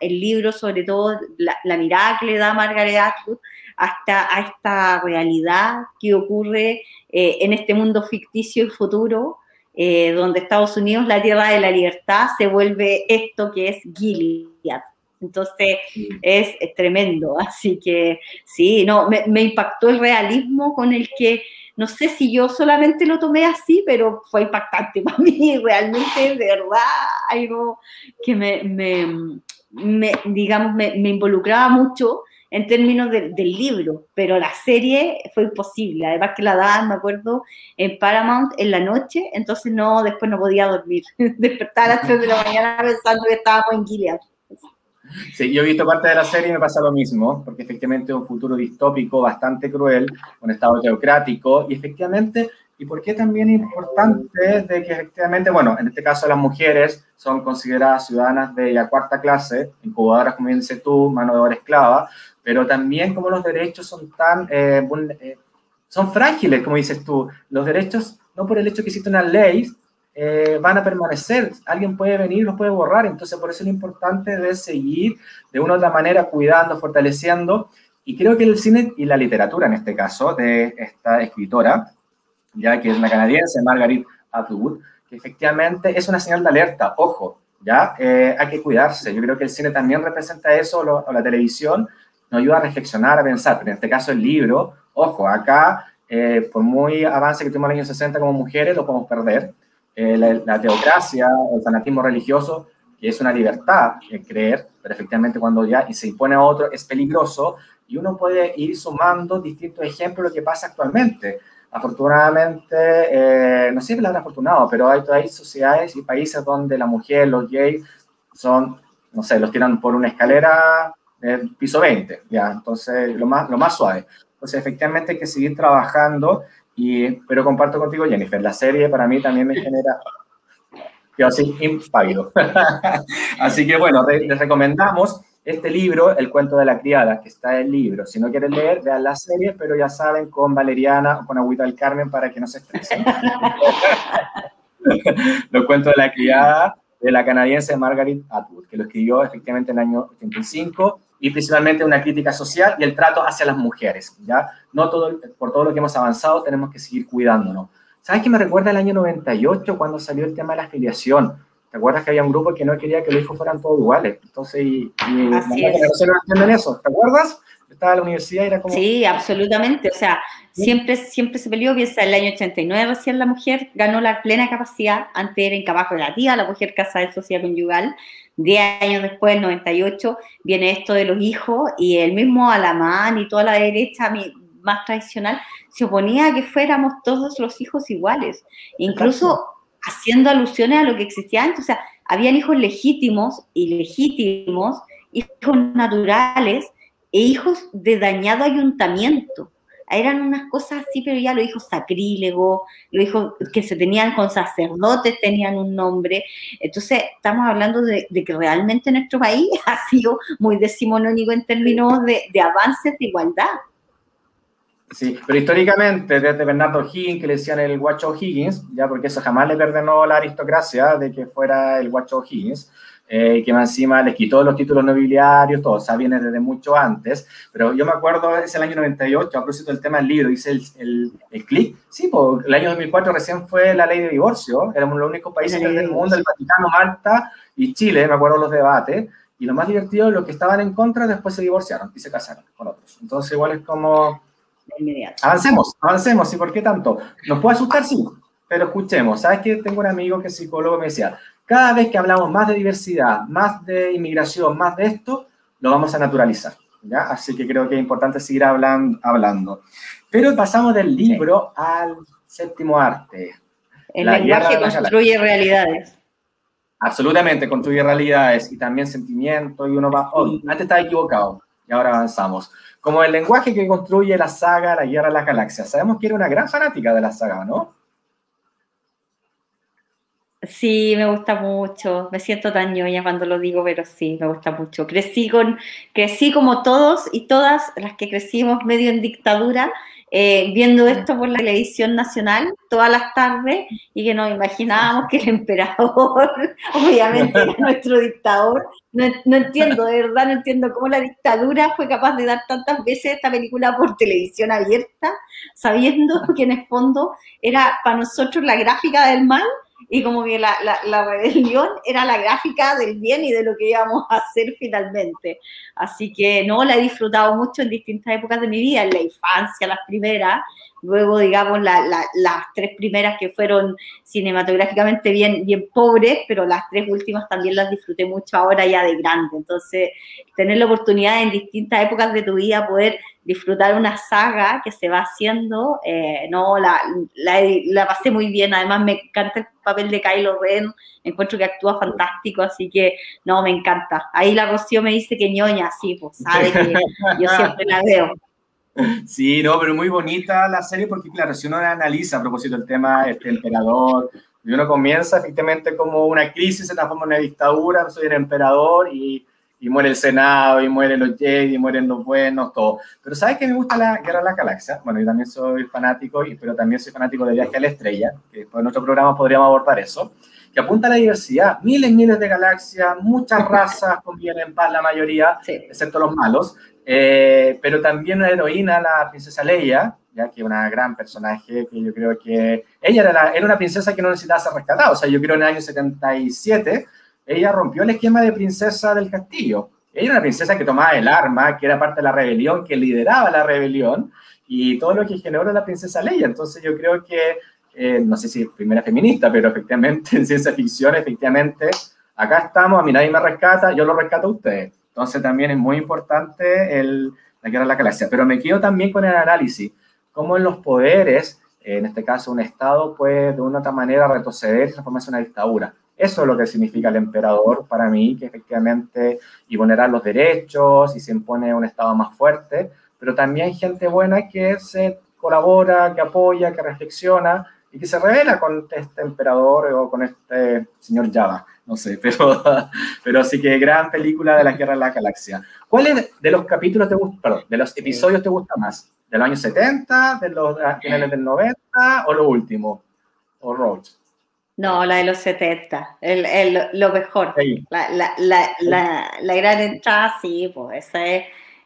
el libro, sobre todo la, mirada que le da Margaret Atwood hasta a esta realidad que ocurre eh, en este mundo ficticio y futuro, eh, donde Estados Unidos, la tierra de la libertad, se vuelve esto que es Gilead. Entonces es, tremendo, así que sí, no, me, impactó el realismo con el que, no sé si yo solamente lo tomé así, pero fue impactante para mí, realmente, de verdad, algo que me, digamos, me, involucraba mucho en términos del libro, pero la serie fue imposible, además que la daban, me acuerdo, en Paramount en la noche, entonces no, después no podía dormir, despertar a las 3 de la mañana pensando que estábamos en Gilead. Sí, yo he visto parte de la serie y me pasa lo mismo, porque efectivamente es un futuro distópico bastante cruel, un estado teocrático, y efectivamente, ¿y por qué también importante de que efectivamente, bueno, en este caso las mujeres son consideradas ciudadanas de la cuarta clase, incubadoras, como bien dices tú, mano de obra esclava, pero también como los derechos son tan, eh, eh, son frágiles, como dices tú, los derechos, no por el hecho que existe una ley, eh, van a permanecer. Alguien puede venir los puede borrar. Entonces, por eso es lo importante de seguir de una u otra manera cuidando, fortaleciendo. Y creo que el cine y la literatura, en este caso, de esta escritora, ya que es una canadiense, Margaret Atwood, que efectivamente es una señal de alerta. Ojo, ya eh, hay que cuidarse. Yo creo que el cine también representa eso, o la televisión nos ayuda a reflexionar, a pensar. Pero en este caso, el libro, ojo, acá, eh, por muy avance que tuvimos en los años 60 como mujeres, lo podemos perder eh, la, teocracia, el fanatismo religioso, que es una libertad en creer, pero efectivamente cuando ya se impone a otro es peligroso y uno puede ir sumando distintos ejemplos de lo que pasa actualmente. Afortunadamente, eh, no sé si palabra afortunado, pero hay, hay sociedades y países donde la mujer, los gays, son, no sé, los tiran por una escalera del piso 20, ya, entonces lo más, lo más suave. Entonces, efectivamente hay que seguir trabajando y, pero comparto contigo, Jennifer, la serie para mí también me genera yo así impávido. así que bueno, les recomendamos este libro, El cuento de la criada, que está en el libro. Si no quieren leer, vean la serie, pero ya saben, con Valeriana o con Agüita del Carmen para que no se estresen. Los cuentos de la criada de la canadiense Margaret Atwood, que lo escribió efectivamente en el año 85 y principalmente una crítica social y el trato hacia las mujeres, ¿ya? No todo, por todo lo que hemos avanzado tenemos que seguir cuidándonos. ¿Sabes qué me recuerda el año 98 cuando salió el tema de la afiliación? ¿Te acuerdas que había un grupo que no quería que los hijos fueran todos iguales? Entonces, y, y Así no eso, ¿te acuerdas? Estaba en la universidad y era como... Sí, absolutamente. O sea, siempre, siempre se peleó, piensa, el año 89 recién la mujer ganó la plena capacidad, antes era incapaz relativa, la mujer casa de sociedad conyugal. Diez años después, 98, viene esto de los hijos y el mismo Alamán y toda la derecha más tradicional se oponía a que fuéramos todos los hijos iguales, incluso haciendo alusiones a lo que existía antes. O sea, habían hijos legítimos, ilegítimos, hijos naturales, e hijos de dañado ayuntamiento. Eran unas cosas así, pero ya los hijos sacrílegos, los hijos que se tenían con sacerdotes tenían un nombre. Entonces, estamos hablando de, que realmente nuestro país ha sido muy decimonónico en términos de, de avances de igualdad. Sí, pero históricamente, desde Bernardo Higgins, que le decían el guacho Higgins, ya porque eso jamás le perdonó la aristocracia de que fuera el guacho Higgins, eh, que más encima les quitó los títulos nobiliarios, todo, o sea, viene desde mucho antes, pero yo me acuerdo, es el año 98, a propósito del tema del libro, dice el, el, el clic, sí, pues el año 2004 recién fue la ley de divorcio, éramos los únicos países del mundo, el Vaticano, Malta y Chile, me acuerdo los debates, y lo más divertido, los que estaban en contra después se divorciaron y se casaron con otros. Entonces igual es como... Avancemos, avancemos, ¿y por qué tanto? ¿Nos puede asustar? Sí, pero escuchemos. ¿Sabes que Tengo un amigo que es psicólogo, me decía, cada vez que hablamos más de diversidad, más de inmigración, más de esto, lo vamos a naturalizar. ¿ya? Así que creo que es importante seguir hablando. Pero pasamos del libro al séptimo arte. El lenguaje construye realidades. Absolutamente, construye realidades y también sentimientos y uno va, oh, antes estaba equivocado y ahora avanzamos. Como el lenguaje que construye la saga La Guerra de las Galaxias. Sabemos que era una gran fanática de la saga, ¿no? Sí, me gusta mucho. Me siento tan ñoña cuando lo digo, pero sí, me gusta mucho. Crecí con, crecí como todos y todas las que crecimos medio en dictadura, eh, viendo esto por la televisión nacional todas las tardes y que nos imaginábamos que el emperador, obviamente, era nuestro dictador. No, no, entiendo, de verdad, no entiendo cómo la dictadura fue capaz de dar tantas veces esta película por televisión abierta, sabiendo que en el fondo era para nosotros la gráfica del mal y como que la, la, la, rebelión era la gráfica del bien y de lo que íbamos a hacer finalmente. Así que no, la he disfrutado mucho en distintas épocas de mi vida, en la infancia, las primeras, luego digamos la, las tres primeras que fueron cinematográficamente bien, bien pobres, pero las tres últimas también las disfruté mucho ahora ya de grande. Entonces, tener la oportunidad en distintas épocas de tu vida poder disfrutar una saga que se va haciendo, eh, no, la, la, la, pasé muy bien, además me encanta el papel de Kylo Ren, encuentro que actúa fantástico, así que no, me encanta. Ahí la Rocío me dice que ñoña, sí, pues sabe que yo siempre la veo. Sí, no, pero muy bonita la serie porque, claro, si uno analiza a propósito del tema este emperador, y uno comienza efectivamente como una crisis, se transforma en una dictadura, soy el emperador y y muere el Senado, y mueren los Jedi, y mueren los buenos, todo. Pero ¿sabes que me gusta la Guerra de la Galaxia? Bueno, yo también soy fanático, pero también soy fanático de Viaje a la Estrella, que después en nuestro programa podríamos abordar eso, que apunta a la diversidad. Miles y miles de galaxias, muchas razas conviven en paz, la mayoría, excepto los malos, eh, pero también una heroína, la princesa Leia, ya que una gran personaje, que yo creo que ella era, era una princesa que no necesitaba ser rescatada, o sea, yo creo en el año 77 ella rompió el esquema de princesa del castillo. Ella era una princesa que tomaba el arma, que era parte de la rebelión, que lideraba la rebelión y todo lo que generó la princesa Leia. Entonces yo creo que, eh, no sé si primera feminista, pero efectivamente en ciencia ficción, efectivamente, acá estamos, a mí nadie me rescata, yo lo rescato a ustedes. Entonces también es muy importante el, la guerra de la galaxia. Pero me quedo también con el análisis, cómo en los poderes, en este caso un Estado, puede de una u manera retroceder y transformarse en una dictadura. Eso es lo que significa el emperador para mí, que efectivamente y vulnerar los derechos y se impone un Estado más fuerte, pero también gente buena que se colabora, que apoya, que reflexiona y que se revela con este emperador o con este señor Java, no sé, pero, pero sí que gran película de la Guerra de la Galaxia. ¿Cuál de los capítulos te gusta, de los episodios te gusta más? ¿De los años 70, de los finales del 90 o lo último? ¿O Roach? No, la de los 70, el, el, lo mejor. La, la, la, la, gran entrada, sí, pues esa es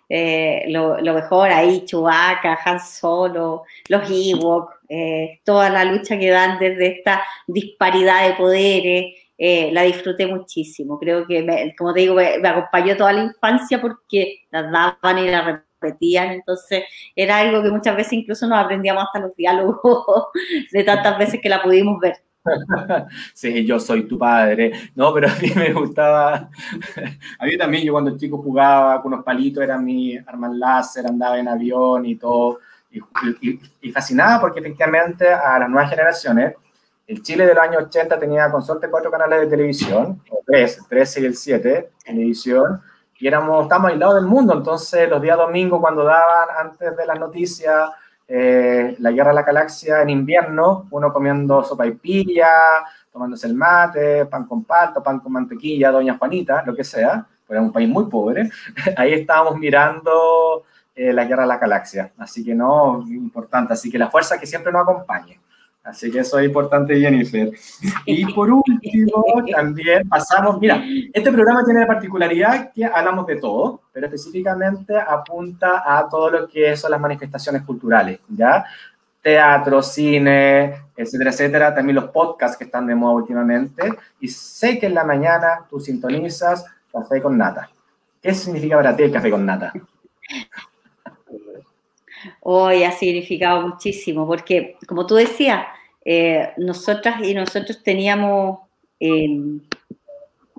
eh, lo, lo, mejor. Ahí Chewbacca, Han Solo, los Ewok, eh, toda la lucha que dan desde esta disparidad de poderes, eh, la disfruté muchísimo. Creo que, como te digo, me, me, acompañó toda la infancia porque las daban y la repetían, entonces era algo que muchas veces incluso nos aprendíamos hasta los diálogos de tantas veces que la pudimos ver. Sí, yo soy tu padre. No, pero a mí me gustaba. A mí también, yo cuando chico jugaba con unos palitos, era mi arma láser, andaba en avión y todo. Y, y, y, fascinaba porque efectivamente a las nuevas generaciones, el Chile de los años 80 tenía con suerte cuatro canales de televisión, o tres, el 13 y el 7, televisión, y éramos, estábamos aislados del mundo. Entonces, los días domingos, cuando daban antes de las noticias, eh, la guerra de la galaxia en invierno, uno comiendo sopa y pilla, tomándose el mate, pan con palto, pan con mantequilla, doña Juanita, lo que sea, pues era un país muy pobre, ahí estábamos mirando eh, la guerra de la galaxia. Así que no, importante, así que la fuerza que siempre nos acompañe. Así que eso es importante, Jennifer. Y por último, también pasamos, mira, este programa tiene la particularidad que hablamos de todo, pero específicamente apunta a todo lo que son las manifestaciones culturales, ¿ya? Teatro, cine, etcétera, etcétera. También los podcasts que están de moda últimamente. Y sé que en la mañana tú sintonizas café con nata. ¿Qué significa para ti el café con nata? Hoy ha significado muchísimo, porque como tú decías, eh, nosotras y nosotros teníamos, eh,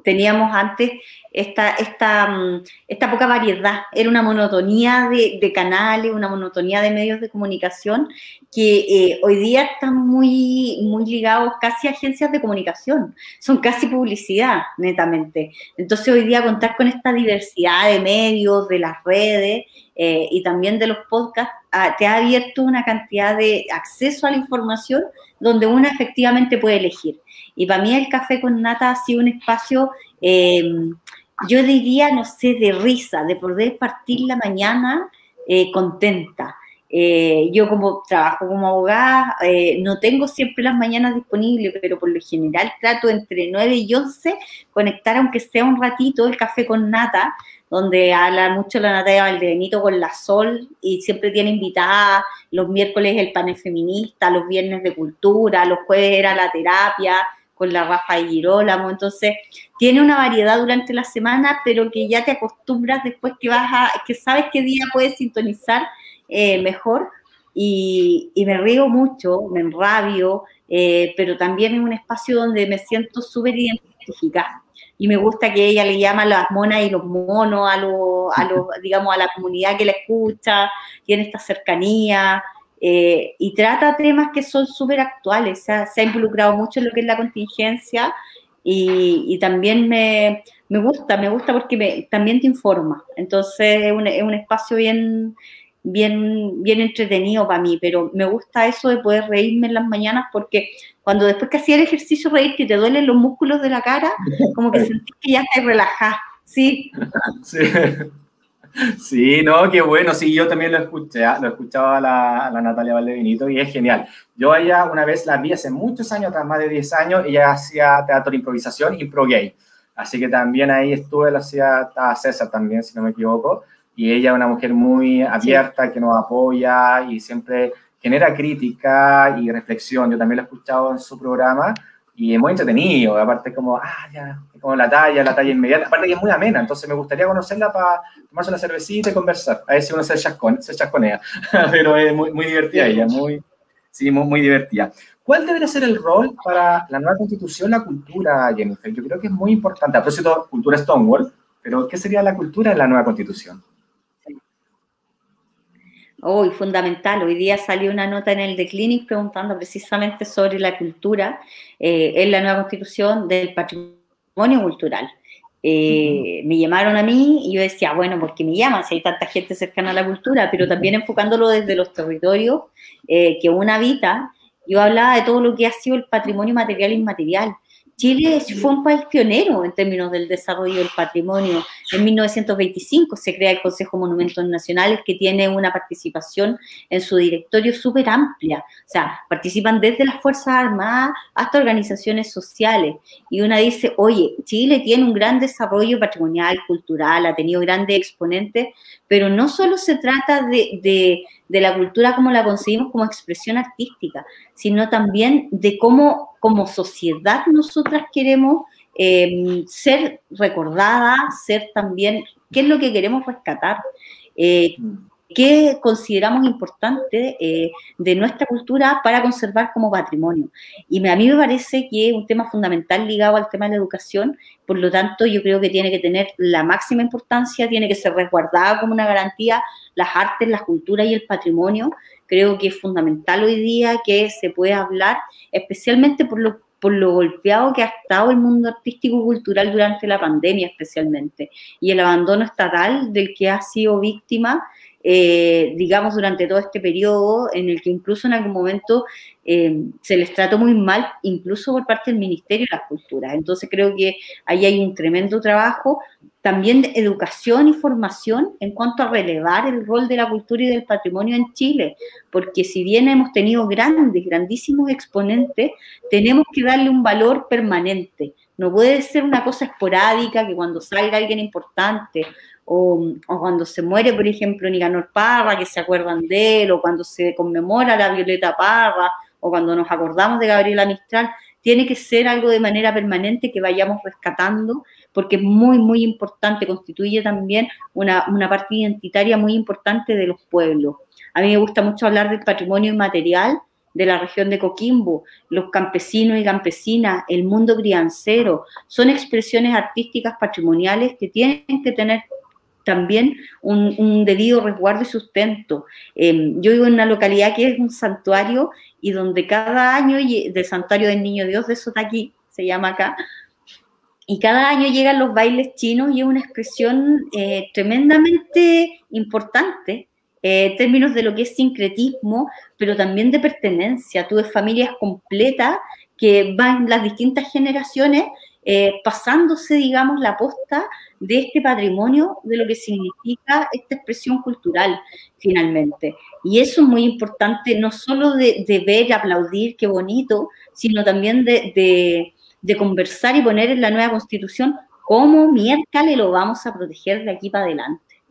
teníamos antes esta, esta, mm, esta poca variedad, era una monotonía de, canales, una monotonía de medios de comunicación que eh, hoy día están muy, muy ligados casi a agencias de comunicación, son casi publicidad, netamente. Entonces hoy día contar con esta diversidad de medios, de las redes, eh, y también de los podcasts, ah, te ha abierto una cantidad de acceso a la información donde uno efectivamente puede elegir. Y para mí el café con nata ha sido un espacio, eh, yo diría, no sé, de risa, de poder partir la mañana eh, contenta. Eh, yo como trabajo como abogada, no tengo siempre las mañanas disponibles, pero por lo general trato entre 9 y 11 conectar, aunque sea un ratito, el café con nata, donde habla mucho la Natalia Valdebenito con la Sol y siempre tiene invitada los miércoles el panel feminista, los viernes de cultura, los jueves era la terapia con la Rafa y Girolamo, entonces tiene una variedad durante la semana, pero que ya te acostumbras después que vas a, que sabes qué día puedes sintonizar eh, mejor. Y, me río mucho, me enrabio, eh, pero también es un espacio donde me siento súper identificada. Y me gusta que ella le llama las monas y los monos a los, a los digamos, a la comunidad que la escucha, tiene esta cercanía eh, y trata temas que son súper actuales. Se ha, se ha, involucrado mucho en lo que es la contingencia y, y también me, me, gusta, me gusta porque me, también te informa. Entonces es un, es un espacio bien, bien, bien entretenido para mí, pero me gusta eso de poder reírme en las mañanas porque cuando después que hacía el ejercicio reír que te duelen los músculos de la cara, como que sentís que ya te relajás, ¿sí? Sí. Sí, no, qué bueno, sí, yo también lo escuché, ¿ah? lo escuchaba a la, la, Natalia Valdevinito y es genial. Yo ella una vez la vi hace muchos años, más de 10 años, ella hacía teatro de improvisación y pro gay. Así que también ahí estuve, la hacía César también, si no me equivoco y ella es una mujer muy abierta, que nos apoya y siempre genera crítica y reflexión. Yo también lo he escuchado en su programa y es muy entretenido, aparte como, ah, ya, como la talla, la talla inmediata, aparte que es muy amena, entonces me gustaría conocerla para tomarse una cervecita y conversar, a ver si uno se, chascone, se chasconea, pero es muy, muy divertida ella, muy, sí, muy, muy divertida. ¿Cuál debería ser el rol para la nueva constitución, la cultura, Jennifer? Yo creo que es muy importante, a propósito, cultura Stonewall, pero ¿qué sería la cultura en la nueva constitución? Hoy, fundamental. Hoy día salió una nota en el The Clinic preguntando precisamente sobre la cultura eh, en la nueva constitución del patrimonio cultural. Eh, me llamaron a mí y yo decía, bueno, porque me llaman si hay tanta gente cercana a la cultura, pero también enfocándolo desde los territorios eh, que uno habita, yo hablaba de todo lo que ha sido el patrimonio material e inmaterial. Chile fue un país pionero en términos del desarrollo del patrimonio. En 1925 se crea el Consejo de Monumentos Nacionales que tiene una participación en su directorio súper amplia. O sea, participan desde las Fuerzas Armadas hasta organizaciones sociales. Y una dice, oye, Chile tiene un gran desarrollo patrimonial, cultural, ha tenido grandes exponentes, pero no solo se trata de, de la cultura como la concebimos como expresión artística, sino también de cómo como sociedad nosotras queremos eh, ser recordadas, ser también, qué es lo que queremos rescatar, eh, qué consideramos importante eh, de nuestra cultura para conservar como patrimonio. Y a mí me parece que es un tema fundamental ligado al tema de la educación, por lo tanto yo creo que tiene que tener la máxima importancia, tiene que ser resguardada como una garantía las artes, la cultura y el patrimonio, creo que es fundamental hoy día que se pueda hablar, especialmente por lo, por lo golpeado que ha estado el mundo artístico cultural durante la pandemia especialmente, y el abandono estatal del que ha sido víctima eh, digamos, durante todo este periodo en el que incluso en algún momento eh, se les trató muy mal, incluso por parte del Ministerio de las Culturas. Entonces creo que ahí hay un tremendo trabajo también de educación y formación en cuanto a relevar el rol de la cultura y del patrimonio en Chile, porque si bien hemos tenido grandes, grandísimos exponentes, tenemos que darle un valor permanente. No puede ser una cosa esporádica que cuando salga alguien importante o, cuando se muere, por ejemplo, Nicanor Parra, que se acuerdan de él, o cuando se conmemora la Violeta Parra, o cuando nos acordamos de Gabriela Mistral, tiene que ser algo de manera permanente que vayamos rescatando, porque es muy, muy importante, constituye también una, una parte identitaria muy importante de los pueblos. A mí me gusta mucho hablar del patrimonio inmaterial, de la región de Coquimbo, los campesinos y campesinas, el mundo criancero, son expresiones artísticas patrimoniales que tienen que tener también un, debido resguardo y sustento. Em, yo vivo en una localidad que es un santuario y donde cada año del santuario del Niño Dios de Sotaquí, se llama acá, y cada año llegan los bailes chinos y es una expresión eh, tremendamente importante eh, en términos de lo que es sincretismo, pero también de pertenencia. Tú ves familias completas que van las distintas generaciones eh, pasándose, digamos, la posta de este patrimonio, de lo que significa esta expresión cultural, finalmente. Y eso es muy importante, no solo de, ver y aplaudir, qué bonito, sino también de, conversar y poner en la nueva constitución cómo miércoles lo vamos a proteger de aquí para adelante.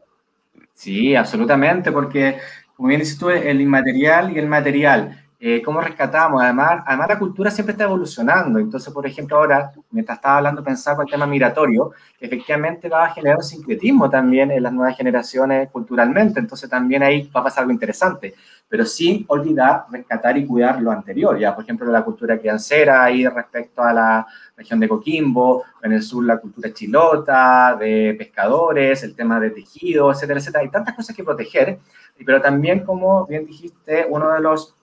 Sí, absolutamente, porque, como bien dices tú, el inmaterial y el material eh, cómo rescatamos. Además, además, la cultura siempre está evolucionando. Entonces, por ejemplo, ahora, mientras estaba hablando, pensaba con el tema migratorio, efectivamente va a generar un sincretismo también en las nuevas generaciones culturalmente. Entonces, también ahí va a pasar algo interesante, pero sin olvidar rescatar y cuidar lo anterior. Ya, por ejemplo, la cultura criancera ahí respecto a la región de Coquimbo, en el sur la cultura chilota, de pescadores, el tema de tejido, etcétera, etcétera. Hay tantas cosas que proteger, pero también, como bien dijiste, uno de los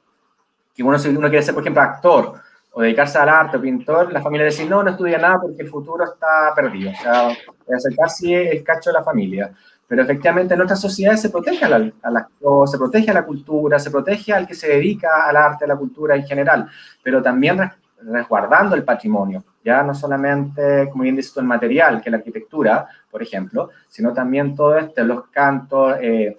que uno, si uno quiere ser, por ejemplo, actor o dedicarse al arte o pintor, la familia dice, no, no estudia nada porque el futuro está perdido. O sea, es casi el cacho de la familia. Pero efectivamente en nuestras sociedades se protege al, actor, se protege a la cultura, se protege al que se dedica al arte, a la cultura en general, pero también resguardando el patrimonio, ya no solamente, como bien dices tú, el material, que la arquitectura, por ejemplo, sino también todo esto, los cantos, eh,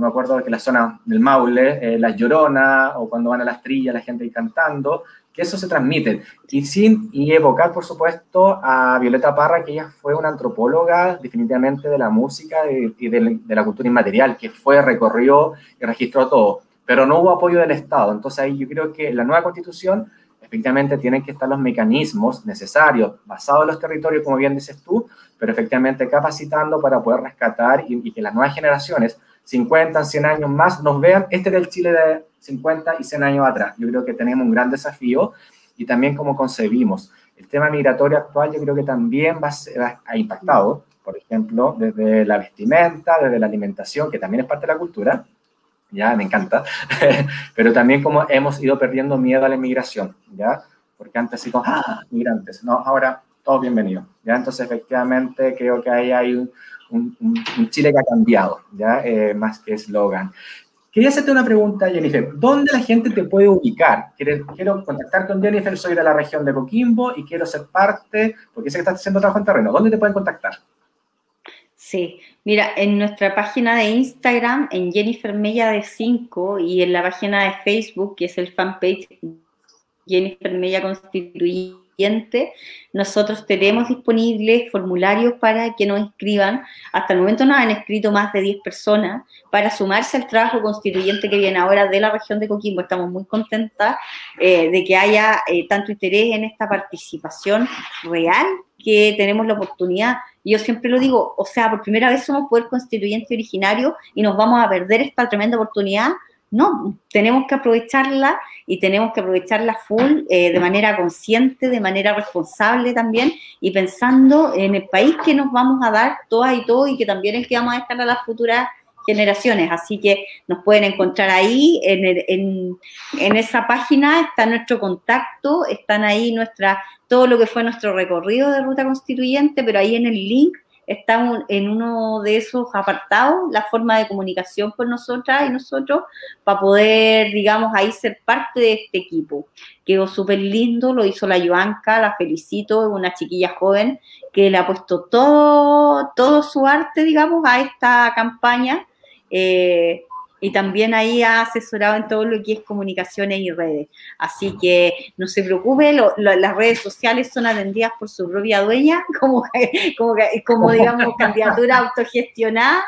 yo me acuerdo que la zona del Maule, eh, las lloronas, o cuando van a las trillas, la gente ahí cantando, que eso se transmite. Y sin y evocar, por supuesto, a Violeta Parra, que ella fue una antropóloga definitivamente de la música y de, la cultura inmaterial, que fue, recorrió y registró todo. Pero no hubo apoyo del Estado. Entonces ahí yo creo que la nueva constitución efectivamente tienen que estar los mecanismos necesarios, basados en los territorios, como bien dices tú, pero efectivamente capacitando para poder rescatar y, y que las nuevas generaciones 50, 100 años más, nos vean, este era el Chile de 50 y 100 años atrás. Yo creo que tenemos un gran desafío y también cómo concebimos. El tema migratorio actual yo creo que también va a, ha impactado, por ejemplo, desde la vestimenta, desde la alimentación, que también es parte de la cultura, ya me encanta, pero también como hemos ido perdiendo miedo a la inmigración, ya, porque antes así como, ah, migrantes, no, ahora todos bienvenidos, ya, entonces efectivamente creo que ahí hay un, un, Chile que ha cambiado, ¿ya? Eh, más que eslogan. Quería hacerte una pregunta, Jennifer. ¿Dónde la gente te puede ubicar? Quiero, contactar con Jennifer, soy de la región de Coquimbo y quiero ser parte, porque sé que estás haciendo trabajo en terreno. ¿Dónde te pueden contactar? Sí, mira, en nuestra página de Instagram, en Jennifer Mella de 5 y en la página de Facebook, que es el fanpage Jennifer Mella Constituyente nosotros tenemos disponibles formularios para que nos inscriban. Hasta el momento nos han escrito más de 10 personas para sumarse al trabajo constituyente que viene ahora de la región de Coquimbo. Estamos muy contentas eh, de que haya eh, tanto interés en esta participación real que tenemos la oportunidad. Yo siempre lo digo, o sea, por primera vez somos poder constituyente originario y nos vamos a perder esta tremenda oportunidad no, tenemos que aprovecharla y tenemos que aprovecharla full eh, de manera consciente, de manera responsable también y pensando en el país que nos vamos a dar todas y todos y que también es que vamos a dejar a las futuras generaciones. Así que nos pueden encontrar ahí, en, en, esa página está nuestro contacto, están ahí nuestra, todo lo que fue nuestro recorrido de ruta constituyente, pero ahí en el link está en uno de esos apartados la forma de comunicación con nosotras y nosotros para poder, digamos, ahí ser parte de este equipo. Quedó súper lindo, lo hizo la Joanca, la felicito, una chiquilla joven que le ha puesto todo, todo su arte, digamos, a esta campaña. Eh, y también ahí ha asesorado en todo lo que es comunicaciones y redes. Así que no se preocupe, las redes sociales son atendidas por su propia dueña, como, como, como digamos, candidatura autogestionada.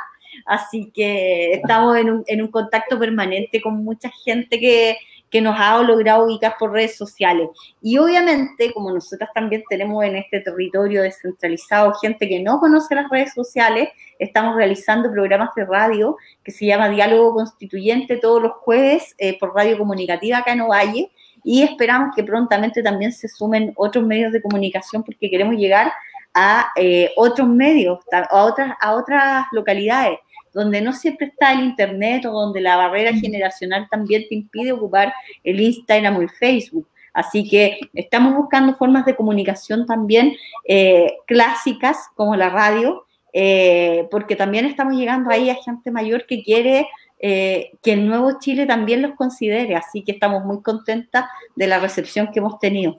Así que estamos en un, en un contacto permanente con mucha gente que, que nos ha logrado ubicar por redes sociales. Y obviamente, como nosotras también tenemos en este territorio descentralizado gente que no conoce las redes sociales, estamos realizando programas de radio que se llama Diálogo Constituyente todos los jueves eh, por Radio Comunicativa acá en Ovalle y esperamos que prontamente también se sumen otros medios de comunicación porque queremos llegar a eh, otros medios, a otras, a otras localidades donde no siempre está el Internet o donde la barrera generacional también te impide ocupar el Instagram o el Facebook. Así que estamos buscando formas de comunicación también eh, clásicas como la radio, eh, porque también estamos llegando ahí a gente mayor que quiere que el nuevo Chile también los considere, así que estamos muy contentas de la recepción que hemos tenido.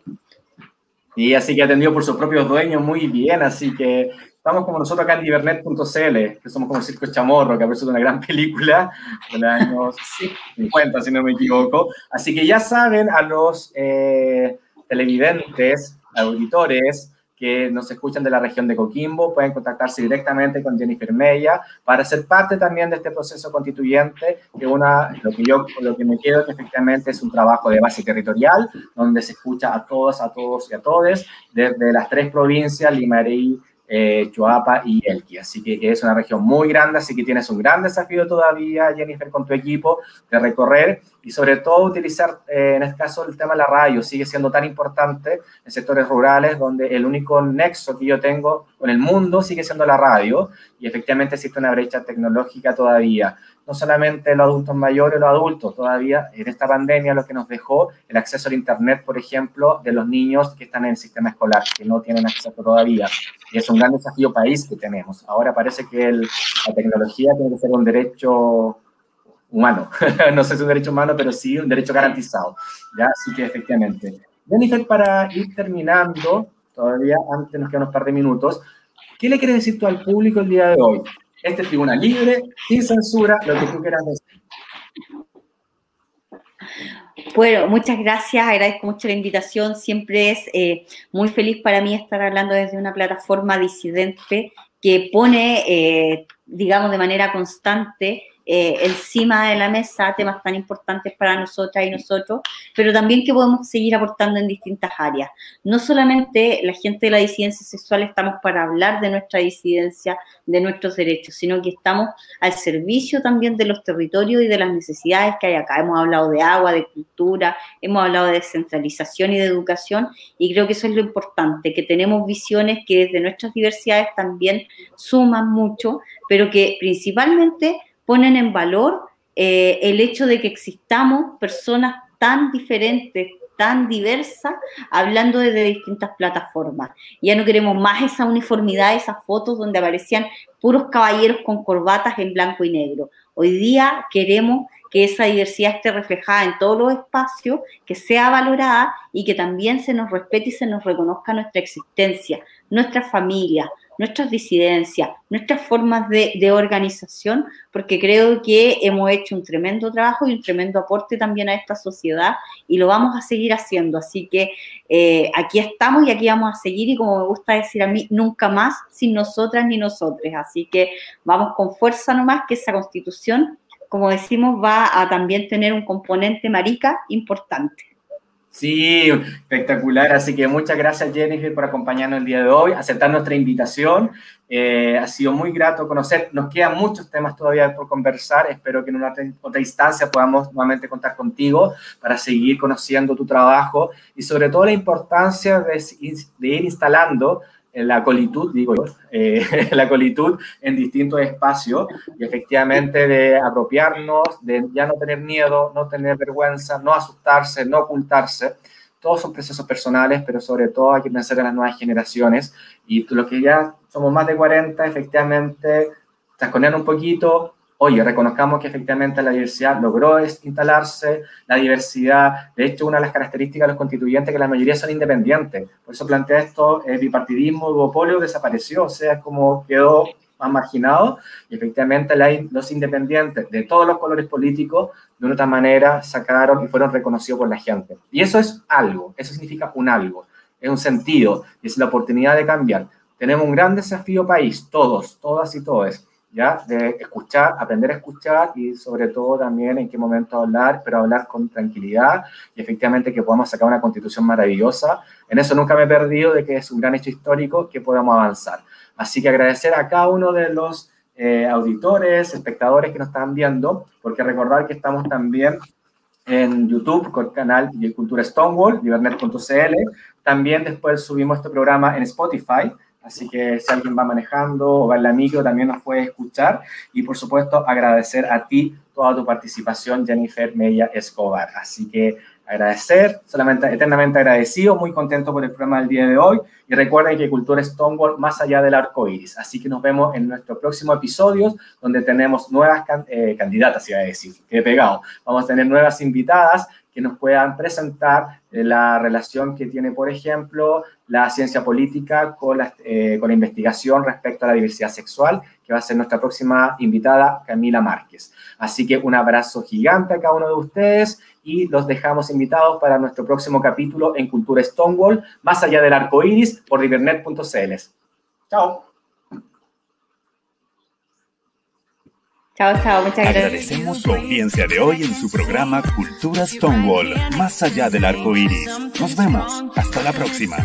Y así que atendido por sus propios dueños muy bien, así que estamos como nosotros acá en Divernet.cl, que somos como el Circo Chamorro, que ha sido una gran película de los años 50, si no me equivoco. Así que ya saben a los eh, televidentes, auditores, que nos escuchan de la región de Coquimbo, pueden contactarse directamente con Jennifer Mella para ser parte también de este proceso constituyente, que una, lo que yo, lo que me quedo que efectivamente es un trabajo de base territorial, donde se escucha a todos, a todos y a todes, desde las tres provincias, Limarí, eh, Chuapa y Elqui. Así que, es una región muy grande, así que tienes un gran desafío todavía, Jennifer, con tu equipo de recorrer y sobre todo utilizar, eh, en este caso, el tema de la radio sigue siendo tan importante en sectores rurales donde el único nexo que yo tengo con el mundo sigue siendo la radio y efectivamente existe una brecha tecnológica todavía no solamente los adultos mayores, los adultos, todavía en esta pandemia lo que nos dejó el acceso al Internet, por ejemplo, de los niños que están en el sistema escolar, que no tienen acceso todavía. Y es un gran desafío país que tenemos. Ahora parece que la tecnología tiene que ser un derecho humano. no sé si un derecho humano, pero sí un derecho garantizado. ¿ya? Así que efectivamente. Jennifer, para ir terminando, todavía antes nos quedan un par de minutos, ¿qué le quieres decir tú al público el día de hoy? Este tribunal libre, sin censura, lo que tú quieras decir. Bueno, muchas gracias, agradezco mucho la invitación. Siempre es eh, muy feliz para mí estar hablando desde una plataforma disidente que pone, eh, digamos, de manera constante eh, encima de la mesa temas tan importantes para nosotras y nosotros, pero también que podemos seguir aportando en distintas áreas. No solamente la gente de la disidencia sexual estamos para hablar de nuestra disidencia, de nuestros derechos, sino que estamos al servicio también de los territorios y de las necesidades que hay acá. Hemos hablado de agua, de cultura, hemos hablado de descentralización y de educación, y creo que eso es lo importante, que tenemos visiones que desde nuestras diversidades también suman mucho, pero que principalmente ponen en valor eh, el hecho de que existamos personas tan diferentes, tan diversas, hablando desde distintas plataformas. Ya no queremos más esa uniformidad, esas fotos donde aparecían puros caballeros con corbatas en blanco y negro. Hoy día queremos que esa diversidad esté reflejada en todos los espacios, que sea valorada y que también se nos respete y se nos reconozca nuestra existencia, nuestra familia, nuestras disidencias, nuestras formas de, organización, porque creo que hemos hecho un tremendo trabajo y un tremendo aporte también a esta sociedad y lo vamos a seguir haciendo. Así que eh, aquí estamos y aquí vamos a seguir y como me gusta decir a mí, nunca más sin nosotras ni nosotros. Así que vamos con fuerza nomás que esa constitución, como decimos, va a también tener un componente marica importante. Sí, espectacular. Así que muchas gracias Jennifer por acompañarnos el día de hoy, aceptar nuestra invitación. Eh, ha sido muy grato conocer. Nos quedan muchos temas todavía por conversar. Espero que en una otra instancia podamos nuevamente contar contigo para seguir conociendo tu trabajo y sobre todo la importancia de, de ir instalando la colitud, digo yo, eh, la colitud en distintos espacios y efectivamente de apropiarnos, de ya no tener miedo, no tener vergüenza, no asustarse, no ocultarse. Todos son procesos personales, pero sobre todo hay que pensar en las nuevas generaciones y los que ya somos más de 40, efectivamente, trasconean un poquito, oye, reconozcamos que efectivamente la diversidad logró instalarse, la diversidad, de hecho, una de las características de los constituyentes es que la mayoría son independientes. Por eso plantea esto, el bipartidismo, el duopolio desapareció, o sea, como quedó más marginado y efectivamente los independientes de todos los colores políticos de una otra manera sacaron y fueron reconocidos por la gente. Y eso es algo, eso significa un algo, es un sentido es la oportunidad de cambiar. Tenemos un gran desafío país, todos, todas y todos ¿ya? De escuchar, aprender a escuchar y sobre todo también en qué momento hablar, pero hablar con tranquilidad y efectivamente que podamos sacar una constitución maravillosa. En eso nunca me he perdido de que es un gran hecho histórico que podamos avanzar. Así que agradecer a cada uno de los eh, auditores, espectadores que nos están viendo, porque recordar que estamos también en YouTube con el canal de Cultura Stonewall, divernet.cl. También después subimos este programa en Spotify Así que si alguien va manejando o va en la micro, también nos puede escuchar. Y por supuesto, agradecer a ti toda tu participación, Jennifer Mella Escobar. Así que agradecer, solamente eternamente agradecido, muy contento por el programa del día de hoy. Y recuerden que Cultura Stonewall más allá del arco iris. Así que nos vemos en nuestro próximo episodio, donde tenemos nuevas eh, candidatas, iba a decir, que he pegado. Vamos a tener nuevas invitadas que nos puedan presentar eh, la relación que tiene, por ejemplo, la ciencia política con la, eh, con la investigación respecto a la diversidad sexual, que va a ser nuestra próxima invitada, Camila Márquez. Así que un abrazo gigante a cada uno de ustedes y los dejamos invitados para nuestro próximo capítulo en Cultura Stonewall, más allá del arco iris, por rivernet.cl. Chao. Chao, chao, muchas gracias. Agradecemos su audiencia de hoy en su programa Cultura Stonewall, más allá del arco iris. Nos vemos. Hasta la próxima.